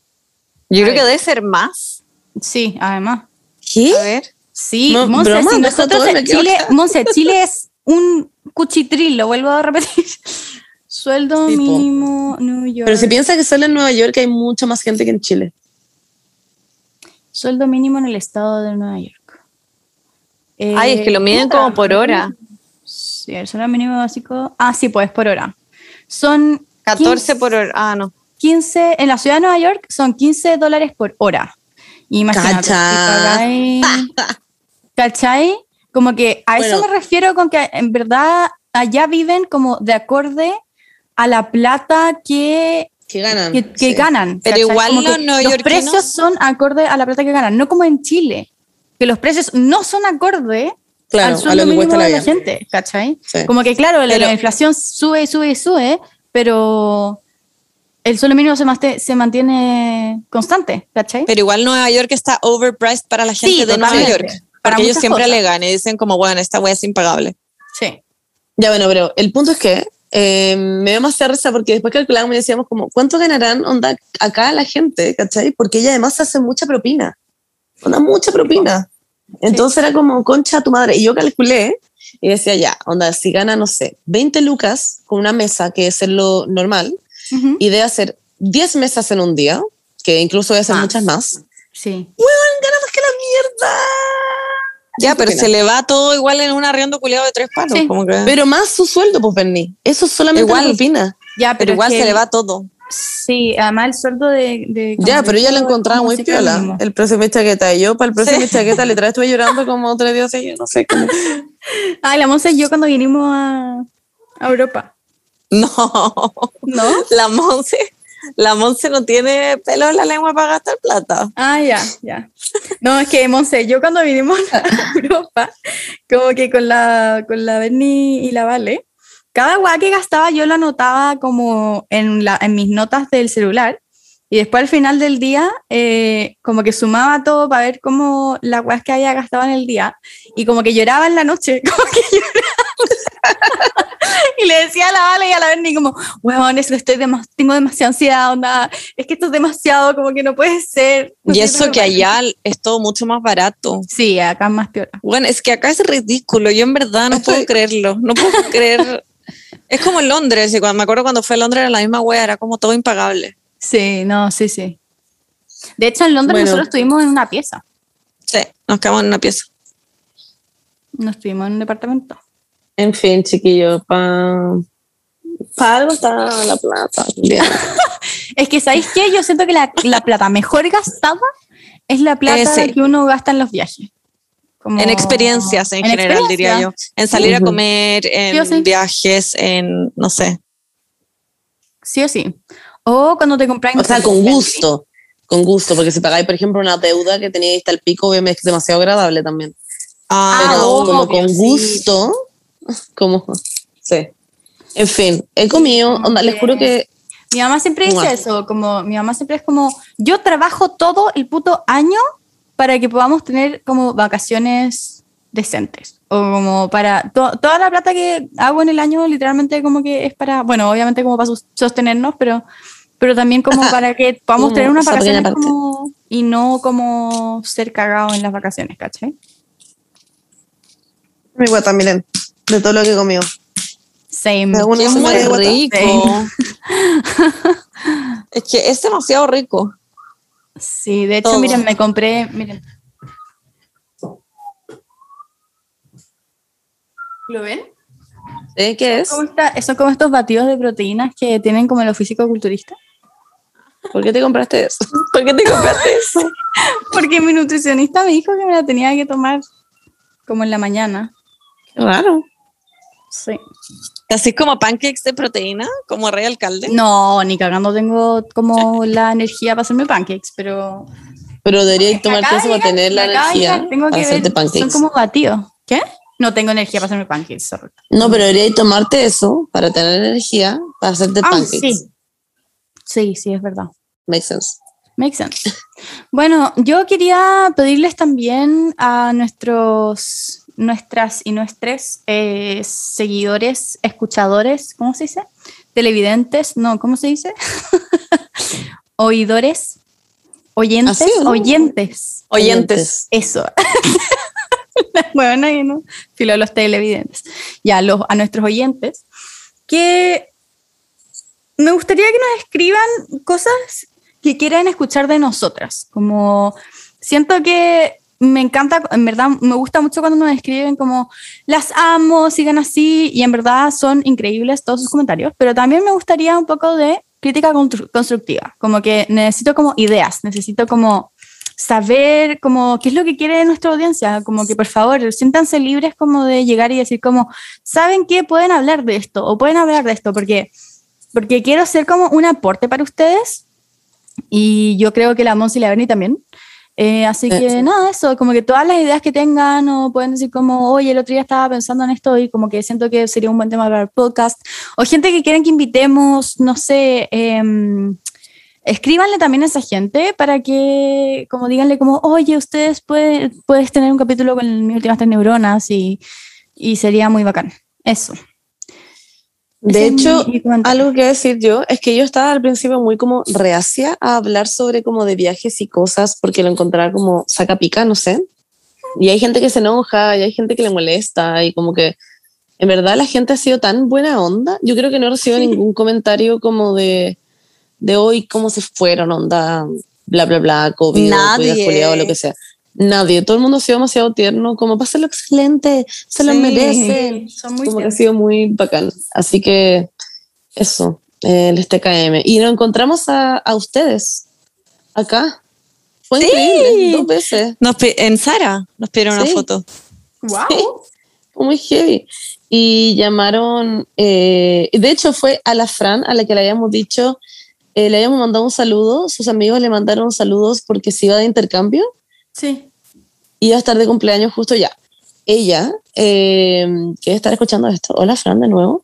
Yo A creo que debe ser más. Sí, además. ¿Qué? A ver. Sí, No, Monse, broma, si nosotros en Chile. Monse, Chile es un cuchitril, lo vuelvo a repetir. Sueldo Sí, mínimo, New York. Pero si piensa que solo en Nueva York hay mucha más gente que en Chile. Sueldo mínimo en el estado de Nueva York. Eh, Ay, es que lo miden puta, como por hora. Sí, el sueldo mínimo básico. Ah, sí, pues por hora. Son 14 por hora. Ah, no. 15, en la ciudad de Nueva York son 15 dólares por hora. Imagínate. si Cacha. pagáis- ¿Cachai? Como que a eso Bueno. me refiero con que en verdad allá viven como de acorde a la plata que, Que ganan. que, que sí. ganan. Pero ¿cachai? igual Como los neoyorquinos- precios son acorde a la plata que ganan, no como en Chile, que los precios no son acorde Claro, al sueldo mínimo cuesta la de la gente, ¿cachai? Sí. Como que claro, la, Pero- la inflación sube y sube y sube, pero el sueldo mínimo se, maste- se mantiene constante, ¿cachai? Pero igual Nueva York está overpriced para la gente Sí, de Nueva. York. Para Porque ellos siempre cosas. alegan y dicen como, bueno, esta wea es impagable. Sí. Ya, bueno, pero el punto es que eh, me dio más risa porque después calculábamos y decíamos como, ¿cuánto ganarán onda acá la gente? ¿Cachai? Porque ella además hace mucha propina. Onda, mucha propina. Entonces era como, concha tu madre. Y yo calculé y decía, ya, onda, si gana, no sé, 20 lucas con una mesa, que es lo normal, y de hacer 10 mesas en un día, que incluso voy a hacer Más. muchas más, Sí. gana más que la mierda. Ya, pero opina? se le va todo igual en un arriendo culiado de tres palos. Sí. Como que, pero Pero más su sueldo, pues, Bernie. Eso es solamente Igual. la propina. Ya, pero, igual es se le va todo. Sí, además el sueldo de. de Ya, pero ella lo encontraba muy piola. El precio de mi chaqueta. Y yo, para el precio Sí. de mi chaqueta, literal estuve llorando como tres días seguidos. No sé cómo. Ah, la Monse y yo cuando vinimos a, a Europa. No. ¿No? La Monse, la Monse no tiene pelo en la lengua para gastar plata. Ah, ya, ya. No, es que Monse, yo cuando vinimos a Europa, como que con la, con la Berni y la Vale, cada guay que gastaba yo lo anotaba como en, la, en mis notas del celular. Y después al final del día, eh, como que sumaba todo para ver cómo las guas que había gastado en el día. Y como que lloraba en la noche, como que lloraba. y le decía a la Vale y a la Berni como, weón, es que estoy tengo demasiada ansiedad, onda, es que esto es demasiado, como que no puede ser. No Y eso que bueno". allá es todo mucho más barato. Sí, acá es más peor. Bueno, es que acá es ridículo. Yo en verdad no puedo creerlo. No puedo creer. Es como en Londres. Y cuando, me acuerdo cuando fue a Londres era la misma wea, era como todo impagable. Sí, no, sí, sí. De hecho, en Londres Bueno. nosotros estuvimos en una pieza, Sí, nos quedamos en una pieza. no estuvimos en un departamento. En fin, chiquillo, para pa algo está la plata. Es que, ¿sabéis qué? Yo siento que la, la plata mejor gastada es la plata Ese. que uno gasta en los viajes. Como- En experiencias en, en general, diría yo. En salir a comer, en Sí viajes, en, no sé. Sí o sí. O cuando te compras. O sea, con gusto. Con gusto, porque si pagáis, por ejemplo, una deuda que teníais hasta el pico, obviamente es demasiado agradable también. Ah, Pero obvio, como con sí. gusto, como. Sí. En fin, he comido, onda, les juro que Mi mamá siempre dice Mua. eso, como mi mamá siempre es como, yo trabajo todo el puto año para que podamos tener como vacaciones decentes. O como para, to- toda la plata que hago en el año literalmente como que es para, bueno, obviamente como para sostenernos, pero, pero también como para que podamos Como tener unas vacaciones como, y no como ser cagados en las vacaciones, ¿cachai? mi guata, miren, de todo lo que he comido. Same. Qué semana muy rico. es que es demasiado rico. Sí, de hecho, Todo. miren, me compré, miren. ¿Lo ven? ¿Eh? ¿Qué es? ¿Cómo está? Son como estos batidos de proteínas que tienen como los físico-culturistas. ¿Por qué te compraste eso? ¿Por qué te compraste eso? Porque mi nutricionista me dijo que me la tenía que tomar como en la mañana. Qué Sí. ¿Así como pancakes de proteína? ¿Como rey alcalde? No, ni cagando tengo como la energía para hacerme pancakes, pero. Pero deberías tomarte eso para tener la energía Tengo para que hacerte ver, pancakes. son como batidos. ¿Qué? No tengo energía para hacerme pancakes, sorry. No, pero deberías tomarte eso para tener energía para hacerte Ah, pancakes. sí. Sí, sí, es verdad. Makes sense. Makes sense. Bueno, yo quería pedirles también a nuestros, nuestras y nuestros eh, seguidores, escuchadores, ¿cómo se dice? Televidentes, no, ¿cómo se dice? Oidores, oyentes, ¿Así o no? oyentes, Oyentes. eso. bueno, y no, filo los televidentes. Ya, los, a nuestros oyentes, que me gustaría que nos escriban cosas que quieran escuchar de nosotras. Como siento que me encanta, en verdad, me gusta mucho cuando nos escriben como las amo, sigan así, y en verdad son increíbles todos sus comentarios, pero también me gustaría un poco de crítica constru- constructiva, como que necesito como ideas, necesito como saber como qué es lo que quiere nuestra audiencia, como que por favor siéntanse libres como de llegar y decir como, ¿saben qué? Pueden hablar de esto o pueden hablar de esto porque, porque quiero ser como un aporte para ustedes y yo creo que la Monsi y la Berni también. Eh, así Eh, que sí. nada, eso, como que todas las ideas que tengan o pueden decir como, oye, el otro día estaba pensando en esto y como que siento que sería un buen tema para el podcast. O gente que quieren que invitemos, no sé, em, escríbanle también a esa gente para que, como díganle como, oye, ustedes pueden, puedes tener un capítulo con mis últimas tres neuronas y, y sería muy bacán. Eso. De hecho, algo que decir yo es que yo estaba al principio muy como reacia a hablar sobre como de viajes y cosas porque lo encontraba como saca pica, no sé. Y hay gente que se enoja y hay gente que le molesta y como que en verdad la gente ha sido tan buena onda. Yo creo que no he recibido ningún comentario como de, de hoy cómo se fueron, onda, bla, bla, bla, COVID, Nadie. Culiao, lo que sea. Nadie, todo el mundo ha sido demasiado tierno, como lo excelente, se lo Sí. merecen Son muy como que ha sido muy bacán. Así que eso, eh, el TKM. Y nos encontramos a, a ustedes acá. Fue Sí. increíble, dos veces. Nos en Sara nos pidieron una foto. Wow. Muy heavy. Y llamaron, eh, de hecho fue a la Fran, a la que le habíamos dicho, eh, le habíamos mandado un saludo, sus amigos le mandaron saludos porque se iba de intercambio. Sí. iba a estar de cumpleaños justo ya. Ella, eh, que debe estar escuchando esto, hola Fran de nuevo,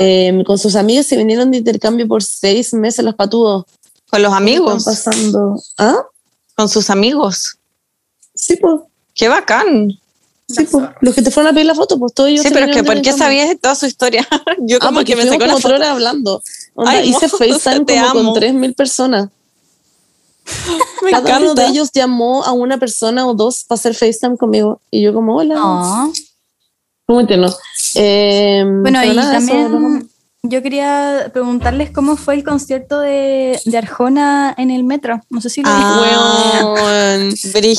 eh, con sus amigos se vinieron de intercambio por seis meses los patudos. Con los ¿Qué amigos. están pasando? ¿Ah? Con sus amigos. Sí, pues. Qué bacán. Sí, pues. Los que te fueron a pedir la foto, pues todos ellos. Sí, pero es que ¿por qué sabías toda su historia? Yo Ah, como porque que me sacó como la otra foto. hablando. Onda, Ay, hice FaceTime como amo. con 3.000 personas. Me Cada uno de encanta. ellos llamó a una persona o dos para hacer FaceTime conmigo. Y yo como, hola. No. Muy tierno. Eh, Bueno, pero y nada, eso, también lo- yo quería preguntarles cómo fue el concierto de, de Arjona en el metro. No sé si lo Ah, Weón,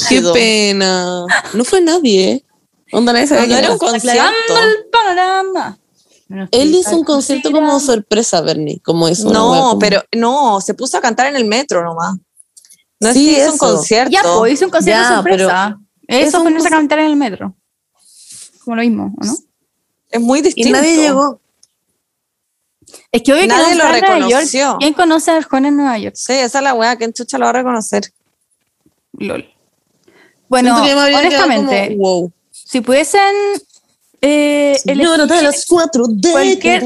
qué pena. No fue nadie. Onda, nadie No quién era un concierto. El panorama. Él hizo un concierto como sorpresa, Bernie. Como eso. No, pero no, se puso a cantar en el metro nomás. No Sí, es que hizo un eso. concierto. Ya, pues hizo un concierto Ya, sorpresa. es Eso un ponerse a cantar en el metro. Como lo mismo, ¿o no? Es muy Y distinto. nadie llegó. Es que obvio Nadie que lo York. reconoció. ¿Quién conoce a Arjona en Nueva York? Sí, esa es la weá que en chucha lo va a reconocer. LOL. Bueno, honestamente, como, wow. si pudiesen eh, elegir de las cuatro cualquier-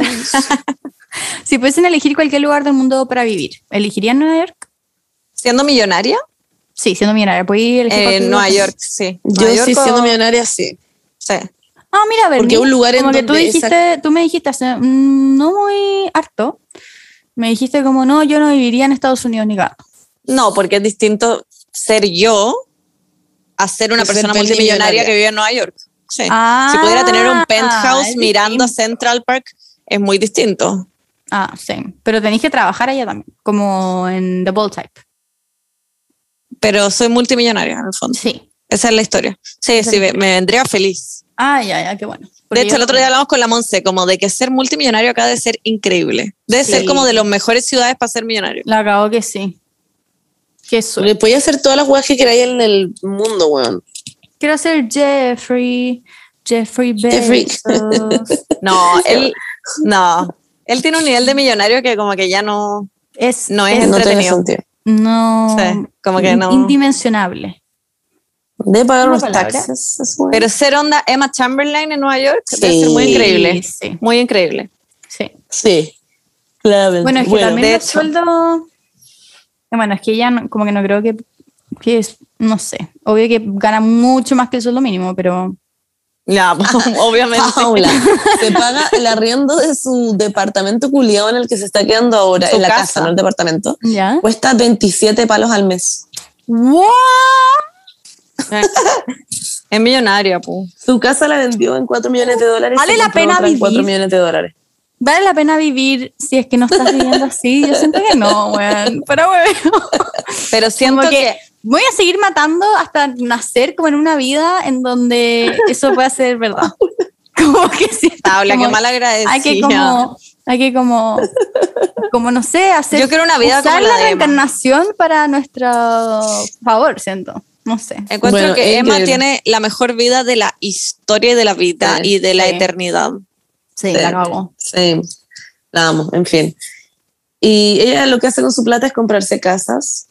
si pudiesen elegir cualquier lugar del mundo para vivir, ¿elegirían Nueva York? Siendo millonaria, Sí, siendo millonaria. Elegir en Nueva. York, sí. Yo Nueva sí, York o- siendo millonaria, sí. Sí. Ah, mira, a ver. Porque mira, un lugar en como que tú donde dijiste, tú me dijiste hace mm, no muy harto, me dijiste como no, yo no viviría en Estados Unidos ni cagando. No, porque es distinto ser yo a ser una persona multimillonaria. multimillonaria que vive en Nueva York. Sí. Ah, si pudiera tener un penthouse mirando a distinto. Central Park, es muy distinto. Ah, sí. Pero tenéis que trabajar allá también, como en The Bold Type. Pero soy multimillonaria, en el fondo. Sí. Esa es la historia. Sí, Esa sí, me, me vendría feliz. Ah, ya, ya, qué bueno. De hecho, el otro día hablamos con la Monse, como de que ser multimillonario acá debe ser increíble. Debe Sí. ser como de las mejores ciudades para ser millonario. La acabo que sí. Que eso. Porque podía hacer todas las weas que queráis en el mundo, weón. Quiero ser Jeffrey. Jeffrey Jeffrey. Bezos. No, él, no. Él tiene un nivel de millonario que como que ya no, es, no es No entretenido. sentido. No, Sí, como que no. indimensionable. Debe pagar ¿Una unos palabra? taxes. Pero ser onda Emma Chamberlain en Nueva York debe Sí. ser muy increíble. Sí, Muy increíble. sí. sí. Claramente. Bueno, es que Bueno, también de los hecho. sueldos. Bueno, es que ella no- como que no creo que, que es, no sé, obvio que gana mucho más que el sueldo mínimo, pero Ya, obviamente. Paula, se paga el arriendo de su departamento culiado en el que se está quedando ahora, Su en la casa. casa. no el departamento. ya. Cuesta 27 palos al mes. ¿What? Es millonaria, pu. Su casa la vendió en 4 millones de dólares. Vale la pena vivir. 4 millones de dólares. ¿Vale la pena vivir si es que no estás viviendo así? Yo siento que no, weón. Pero weón. Pero siento Como que, que voy a seguir matando hasta nacer como en una vida en donde eso pueda ser verdad. Como que sí. Paula, qué mal agradecida. Hay que como, hay que como, como no sé, hacer Yo quiero una vida usar como la la de Emma. reencarnación para nuestro favor, siento. No sé. Encuentro Bueno, que Emma tiene la mejor vida de la historia y de la vida Sí, y de la sí. eternidad. Sí, la cago. Sí, la amo, en fin. Y ella lo que hace con su plata es comprarse casas.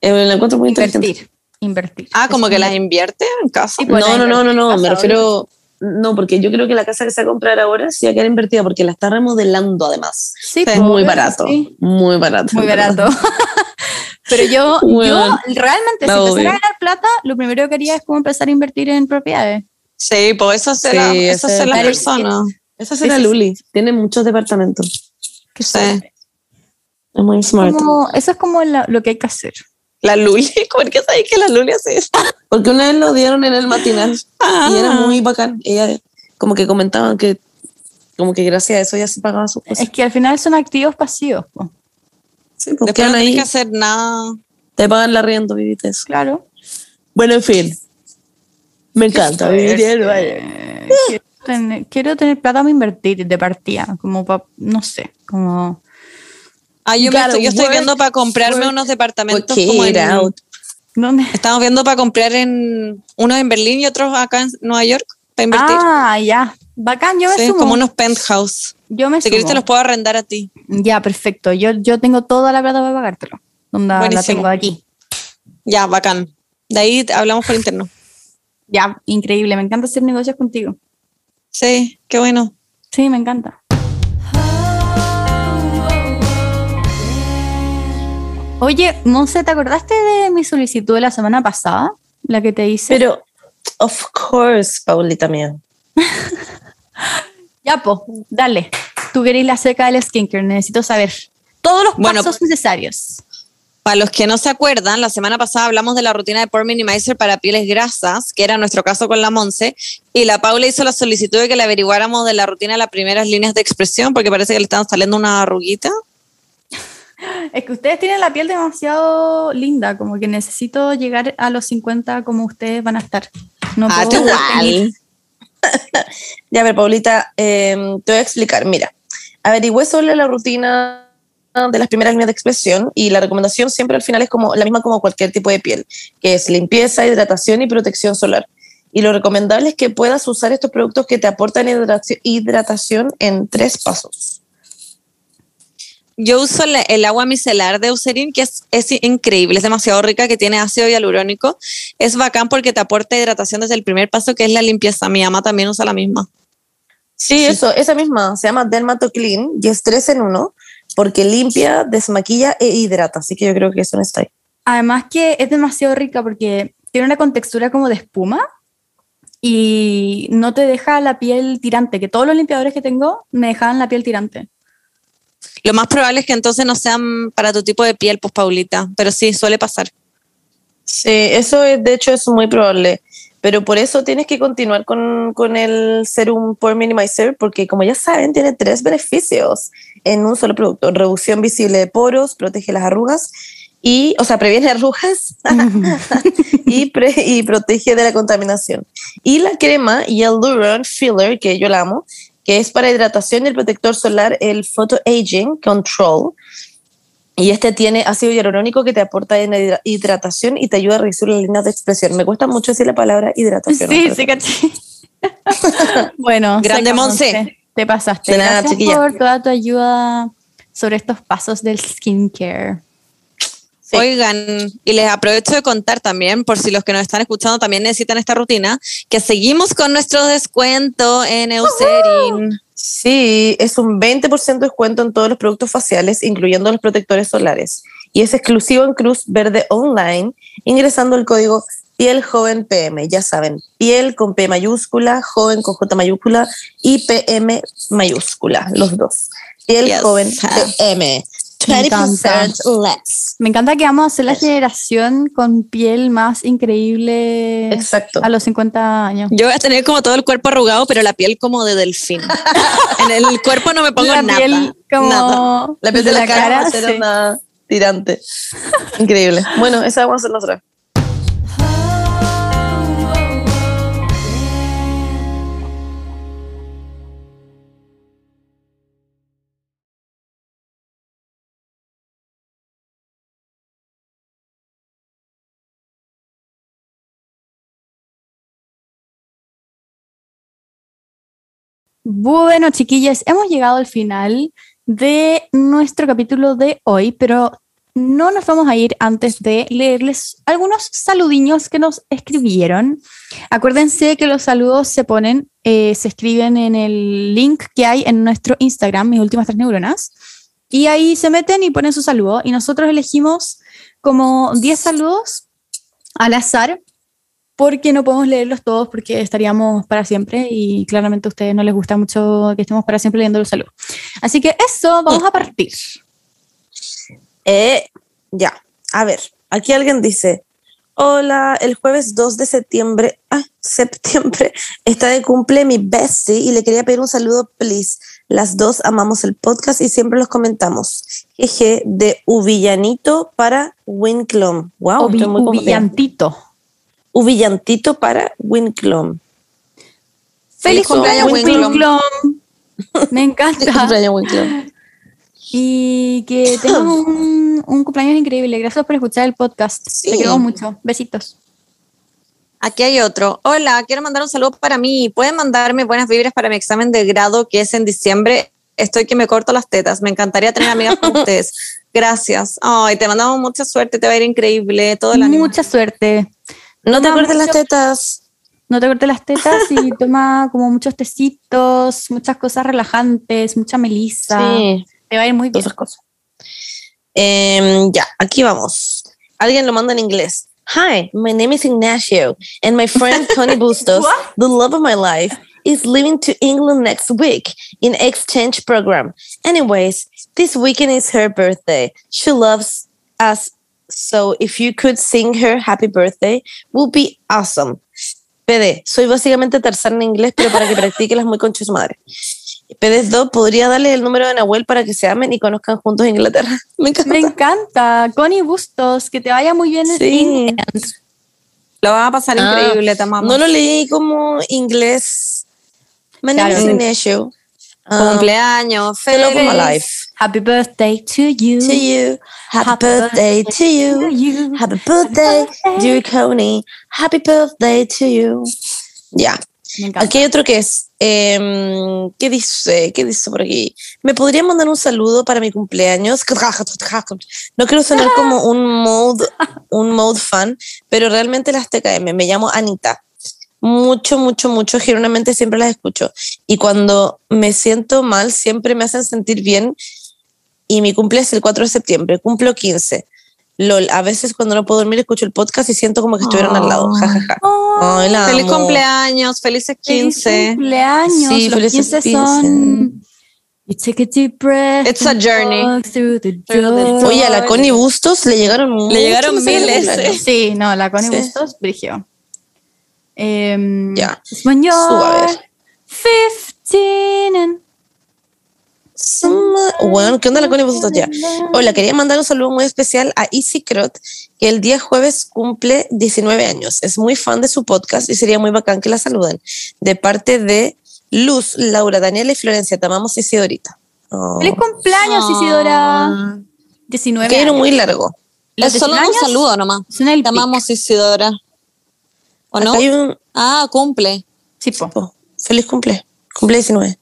Eh, la encuentro muy inteligente. Invertir. Invertir. Ah, como Es que las invierte en casa. Sí, No, la no, no, no, no, me refiero. No, porque yo creo que la casa que se va a comprar ahora sí va a quedar invertida porque la está remodelando además. Sí, Sí. pues, muy barato. sí. Muy barato. Muy barato. Pero yo, Bueno, yo realmente, si la empezara a ganar plata, lo primero que haría es como empezar a invertir en propiedades. Sí, pues eso Sí, la- eso las Claro, personas. Esa será Sí, Luli. Tiene muchos departamentos. Que Sí. Es muy smart. como, eso es como la- lo que hay que hacer. La Luli, ¿por qué sabéis que la Luli hace eso? Porque una vez lo dieron en el matinal y era Ah. muy bacán. Ella como que comentaban que como que gracias a eso ya se pagaba sus cosas. Es que al final son activos pasivos. po. Sí, pues Después quedan no tienes que hacer nada. te pagan la rienda, vivite eso. Claro. Bueno, en fin. Me encanta vivir en York. Eh, quiero, tener, quiero tener plata para invertir de partida, como para, no sé, como... Ah, yo, me estoy, yo estoy work, viendo para comprarme work, unos departamentos como en, out. ¿Dónde? Estamos viendo para comprar en unos en Berlín y otros acá en Nueva York para invertir. Ah, ya. Bacán, yo me Sí, sumo. como unos penthouse. yo me Si querés sumo. te los puedo arrendar a ti. Ya, perfecto. Yo, yo tengo toda la plata para pagártelo. Onda, la Buenísimo. tengo aquí. Ya, bacán. De ahí te- hablamos por interno. Ya, increíble. Me encanta hacer negocios contigo. Sí, qué bueno. Sí, me encanta. Oye, Monse, ¿te acordaste de mi solicitud de la semana pasada? La que te hice. Pero, of course, Paulita mía. ya, po, dale. Tú querés la seca del skincare. Necesito saber todos los Bueno, pasos necesarios. Para los que no se acuerdan, la semana pasada hablamos de la rutina de Pore Minimizer para pieles grasas, que era nuestro caso con la Monse, y la Paula hizo la solicitud de que le averiguáramos de la rutina de las primeras líneas de expresión, porque parece que le estaban saliendo una arruguita. Es que ustedes tienen la piel demasiado linda, como que necesito llegar a los 50 como ustedes van a estar. No Ah, puedo igual. Ya, a ver, Paulita, eh, te voy a explicar. Mira, averigüé sobre la rutina de las primeras líneas de expresión y la recomendación siempre al final es como la misma como cualquier tipo de piel, que es limpieza, hidratación y protección solar. Y lo recomendable es que puedas usar estos productos que te aportan hidratación en tres pasos. Yo uso la- el agua micelar de Eucerin, que es, es increíble, es demasiado rica, que tiene ácido hialurónico. Es bacán porque te aporta hidratación desde el primer paso, que es la limpieza. Mi ama también usa la misma. Sí, eso, esa misma, se llama Dermatoclean y es tres en uno, porque limpia, desmaquilla e hidrata. Así que yo creo que eso no está ahí. Además que es demasiado rica porque tiene una contextura como de espuma y no te deja la piel tirante, que todos los limpiadores que tengo me dejaban la piel tirante. Lo más probable es que entonces no sean para tu tipo de piel, pues Paulita, pero sí, suele pasar. Sí, eso es, de hecho es muy probable. Pero por eso tienes que continuar con, con el Serum Pore Minimizer, porque como ya saben, tiene tres beneficios en un solo producto. Reducción visible de poros, protege las arrugas y, o sea, previene arrugas y, pre- y protege de la contaminación. Y la crema Hyaluron Filler, que yo la amo, que es para hidratación y el protector solar, el Photo Aging Control. Y este tiene ácido hialurónico que te aporta en hidra- hidratación y te ayuda a reducir las líneas de expresión. Me cuesta mucho decir la palabra hidratación. Sí, ¿no? sí, caché. bueno, Grande Monse. Te pasaste. De nada, Gracias chiquilla. por toda tu ayuda sobre estos pasos del skincare. Sí. Oigan, y les aprovecho de contar también, por si los que nos están escuchando también necesitan esta rutina, que seguimos con nuestro descuento en Eucerin. Sí, es un 20% de descuento en todos los productos faciales, incluyendo los protectores solares. Y es exclusivo en Cruz Verde Online, ingresando el código Piel Joven PM. Ya saben, piel con P mayúscula, joven con J mayúscula y PM mayúscula, los dos. Piel Yes. Joven PM. Me encanta. 20% less. Me encanta que vamos a ser la generación con piel más increíble Exacto. a los 50 años. Yo voy a tener como todo el cuerpo arrugado, pero la piel como de delfín. en el cuerpo no me pongo la nada. piel como nada. La piel de, la, cara, va a ser sí. una tirante. Increíble. Bueno, esa vamos a hacer nosotros. Bueno, chiquillas, hemos llegado al final de nuestro capítulo de hoy, pero no nos vamos a ir antes de leerles algunos saludiños que nos escribieron. Acuérdense que los saludos se ponen, eh, se escriben en el link que hay en nuestro Instagram, mis últimas tres neuronas, y ahí se meten y ponen su saludo, y nosotros elegimos como 10 saludos al azar porque no podemos leerlos todos porque estaríamos para siempre y claramente a ustedes no les gusta mucho que estemos para siempre leyendo los saludos. Así que eso, vamos a partir. Eh, ya, a ver, aquí alguien dice, hola, el jueves 2 de septiembre, ah, septiembre, está de cumple mi bestie y le quería pedir un saludo, please. Las dos amamos el podcast y siempre los comentamos. Jeje, de Uvillanito para Winclom. Wow, Ovi- estoy muy confundida. Uvillantito. Uvillantito para Winclom. Feliz cumpleaños, Winclom. Me Feliz encanta. cumpleaños, Winclom. Y que tengas un, un cumpleaños increíble. Gracias por escuchar el podcast. Sí. Te queremos mucho. Besitos. Aquí hay otro. Hola, quiero mandar un saludo para mí. ¿Pueden mandarme buenas vibras para mi examen de grado que es en diciembre? Estoy que me corto las tetas. Me encantaría tener amigas con ustedes. Gracias. Ay, te mandamos mucha suerte. Te va a ir increíble. Todo el ánimo. Mucha suerte. No te cortes las tetas. No te cortes las tetas y toma como muchos tecitos, muchas cosas relajantes, mucha melisa. Sí. Te va a ir muy bien. esas cosas. Em, ya, aquí vamos. Alguien lo manda en inglés. Hi, my name is Ignacio, and my friend Connie Bustos, the love of my life, is leaving to England next week in exchange program. Anyways, this weekend is her birthday. She loves us, so if you could sing her happy birthday, would be awesome. PD, soy básicamente tercera en inglés, pero para que practique las muy conchas madre. PD2, ¿podría darle el número de Nahuel para que se amen y conozcan juntos Inglaterra? Me encanta. Me encanta. Connie Bustos, que te vaya muy bien en Sí. England. Lo vas a pasar Ah, increíble. Te amamos. No lo leí como inglés. My name Claro. is Ignacio. Um, Cumpleaños. feliz. life. Happy birthday to you. To you. Happy, birthday, to you. you. Happy birthday, dear Connie. Happy birthday to you. Ya. Encanta. Aquí hay otro que es. em, ¿Qué dice? ¿Qué dice por aquí? ¿Me podría mandar un saludo para mi cumpleaños? No quiero sonar como un mode, un mode fan, pero realmente las TKM. Me llamo Anita. Mucho, mucho, mucho. Genuinamente siempre las escucho. Y cuando me siento mal, siempre me hacen sentir bien. Y mi cumple es el 4 de septiembre. Cumplo 15. LOL, a veces cuando no puedo dormir escucho el podcast y siento como que estuvieran al lado. Ja, ja, ja. Ay, la Feliz amo. cumpleaños. Felices Feliz 15. cumpleaños. Sí, Los felices 15 son. You take a deep breath. It's a journey. Oye, a la Connie Bustos le llegaron muchos llegaron miles. Sí, no, la Connie Sí. Bustos, Brigio. Em, Ya. Ver. 15 and- Bueno, ¿qué onda la Connie Bustos ya? Hola, quería mandar un saludo muy especial a Easy Crot, que el día jueves cumple 19 años. Es muy fan de su podcast y sería muy bacán que la saluden. De parte de Luz, Laura, Daniela y Florencia. Te amamos, Isidorita. Oh. ¡Feliz cumpleaños, Isidora! 19 Que era años. muy largo. Los Es solo 100 un saludo nomás. Te amamos, Isidora. ¿O no? Acá hay un. Ah, cumple. pic. Sí, po. feliz cumple. Cumple 19.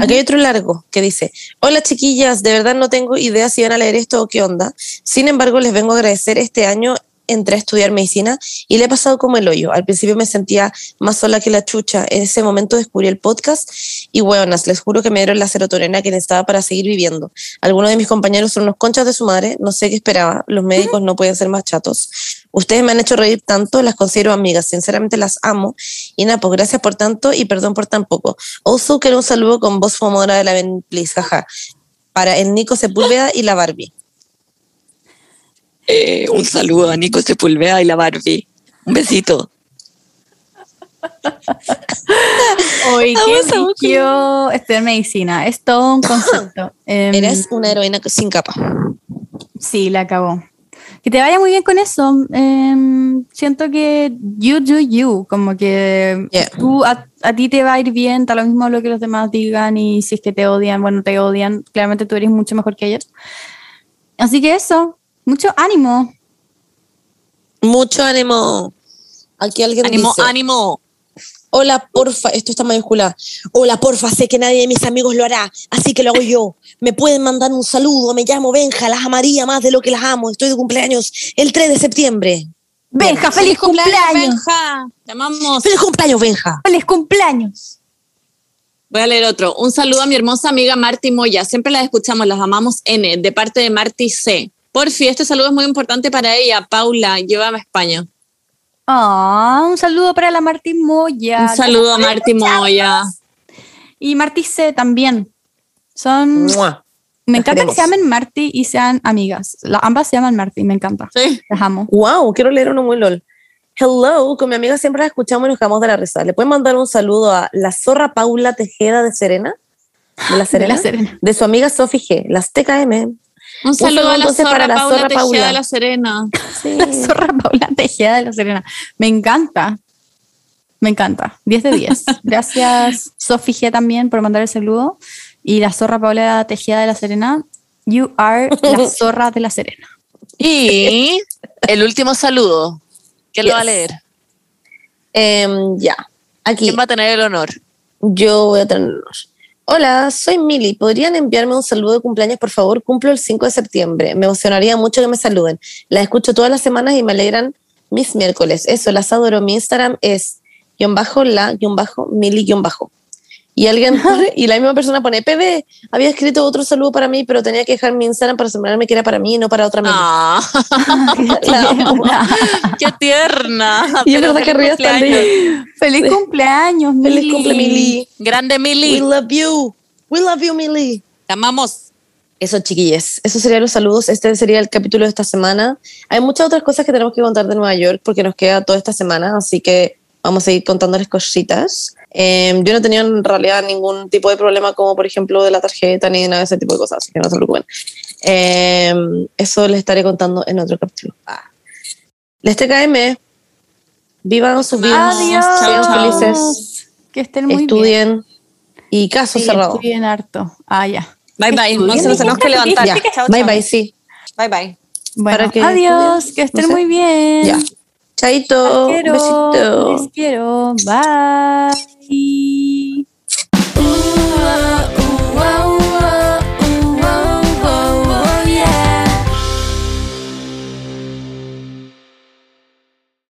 Aquí hay otro largo que dice, hola chiquillas, de verdad no tengo idea si van a leer esto o qué onda. Sin embargo, les vengo a agradecer este año entré a estudiar medicina y le he pasado como el hoyo. Al principio me sentía más sola que la chucha. En ese momento descubrí el podcast y buenas, les juro que me dieron la serotonina que necesitaba para seguir viviendo. Algunos de mis compañeros son unos conchas de su madre, no sé qué esperaba. Los médicos no pueden ser más chatos. Ustedes me han hecho reír tanto, las considero amigas, sinceramente las amo. Y nada, pues gracias por tanto y perdón por tan poco. Also, quiero un saludo con voz fumadora de la Ben, please, jaja. Para el Nico Sepúlveda y la Barbie. Eh, un saludo a Nico Sepulveda y la Barbie. Un besito. Hoy qué estudiar medicina. Es todo un concepto. Em, Eres una heroína sin capa. Sí, la acabó. Que te vaya muy bien con eso. Em, siento que you do you, como que Yeah. tú a, a ti te va a ir bien, da lo mismo lo que los demás digan y si es que te odian, bueno, te odian, claramente tú eres mucho mejor que ellos. Así que eso, mucho ánimo. Mucho ánimo. Aquí alguien Ánimo, dice, ánimo. Hola, porfa, esto está mayúscula. Hola, porfa, sé que nadie de mis amigos lo hará, así que lo hago yo. Me pueden mandar un saludo, me llamo Benja, las amaría más de lo que las amo. Estoy de cumpleaños el 3 de septiembre. Benja, feliz cumpleaños. Benja. Te amamos. ¡Feliz cumpleaños, Benja! Feliz cumpleaños. Voy a leer otro. Un saludo a mi hermosa amiga Marty Moya. Siempre las escuchamos, las amamos N, de parte de Marty C. Porfi, este saludo es muy importante para ella. Paula, llévame a España. Ah, un saludo para la Martín Moya. Un saludo a Marty Moya. Y Martí C también. Son ¡Mua! Me Las encanta queremos. que se llamen Marty y sean amigas. La- ambas se llaman Marty, me encanta. Sí. Las amo. Wow, quiero leer uno muy lol. Hello, con mi amiga siempre la escuchamos y nos quedamos de la risa. ¿Le pueden mandar un saludo a la zorra Paula Tejeda de Serena? De la Serena. De la Serena. De su amiga Sophie G, las TKM. Un saludo a la zorra para la Paula zorra Tejeda Paula. de La Serena. Sí. La zorra Paula Tejeda de la Serena. Me encanta. Me encanta. 10 de 10. Gracias, Sofi G también por mandar el saludo. Y la zorra Paula Tejeda de la Serena. You are la zorra de la Serena. Y el último saludo. ¿Quién lo va a Yes. leer? Em, ya, aquí. ¿Quién va a tener el honor? Yo voy a tenerlo. Hola, soy Mili. ¿Podrían enviarme un saludo de cumpleaños, por favor? Cumplo el 5 de septiembre. Me emocionaría mucho que me saluden. Las escucho todas las semanas y me alegran mis miércoles. Eso, las adoro. Mi Instagram es guion bajo la guion bajo mili guion bajo. Y alguien pone- y la misma persona pone PB. Había escrito otro saludo para mí, pero tenía que dejar mi Instagram para asegurarme que era para mí y no para otra. Ah, La amo. ¡Qué tierna! Y es verdad que feliz rías cumpleaños. Feliz cumpleaños, Mili. Feliz cumple, Mili. Grande We Mili. love you. We love you, Mili. Te amamos. Eso, chiquillas. Esos serían los saludos. Este sería el capítulo de esta semana. Hay muchas otras cosas que tenemos que contar de Nueva York porque nos queda toda esta semana, así que vamos a seguir contándoles cositas. Eh, yo no tenido en realidad ningún tipo de problema, como por ejemplo de la tarjeta ni nada de ese tipo de cosas, así que no se preocupen. Eh, eso les estaré contando en otro capítulo. Ah. Les TKM. Vivan sus vidas. Sean felices. Que estén muy bien. Estudien. Y caso Sí, cerrado. Estudien harto. Ah, ya. Bye bye. No se nos tenemos que levantar. Ya. Chao, Bye chao. bye, sí. Bye bye. Bueno, Para que adiós. estudien, Que estén no sé. muy bien. Ya. Chaito. Quiero. Besito. Les quiero. Bye. Bye. Ooh. Ah.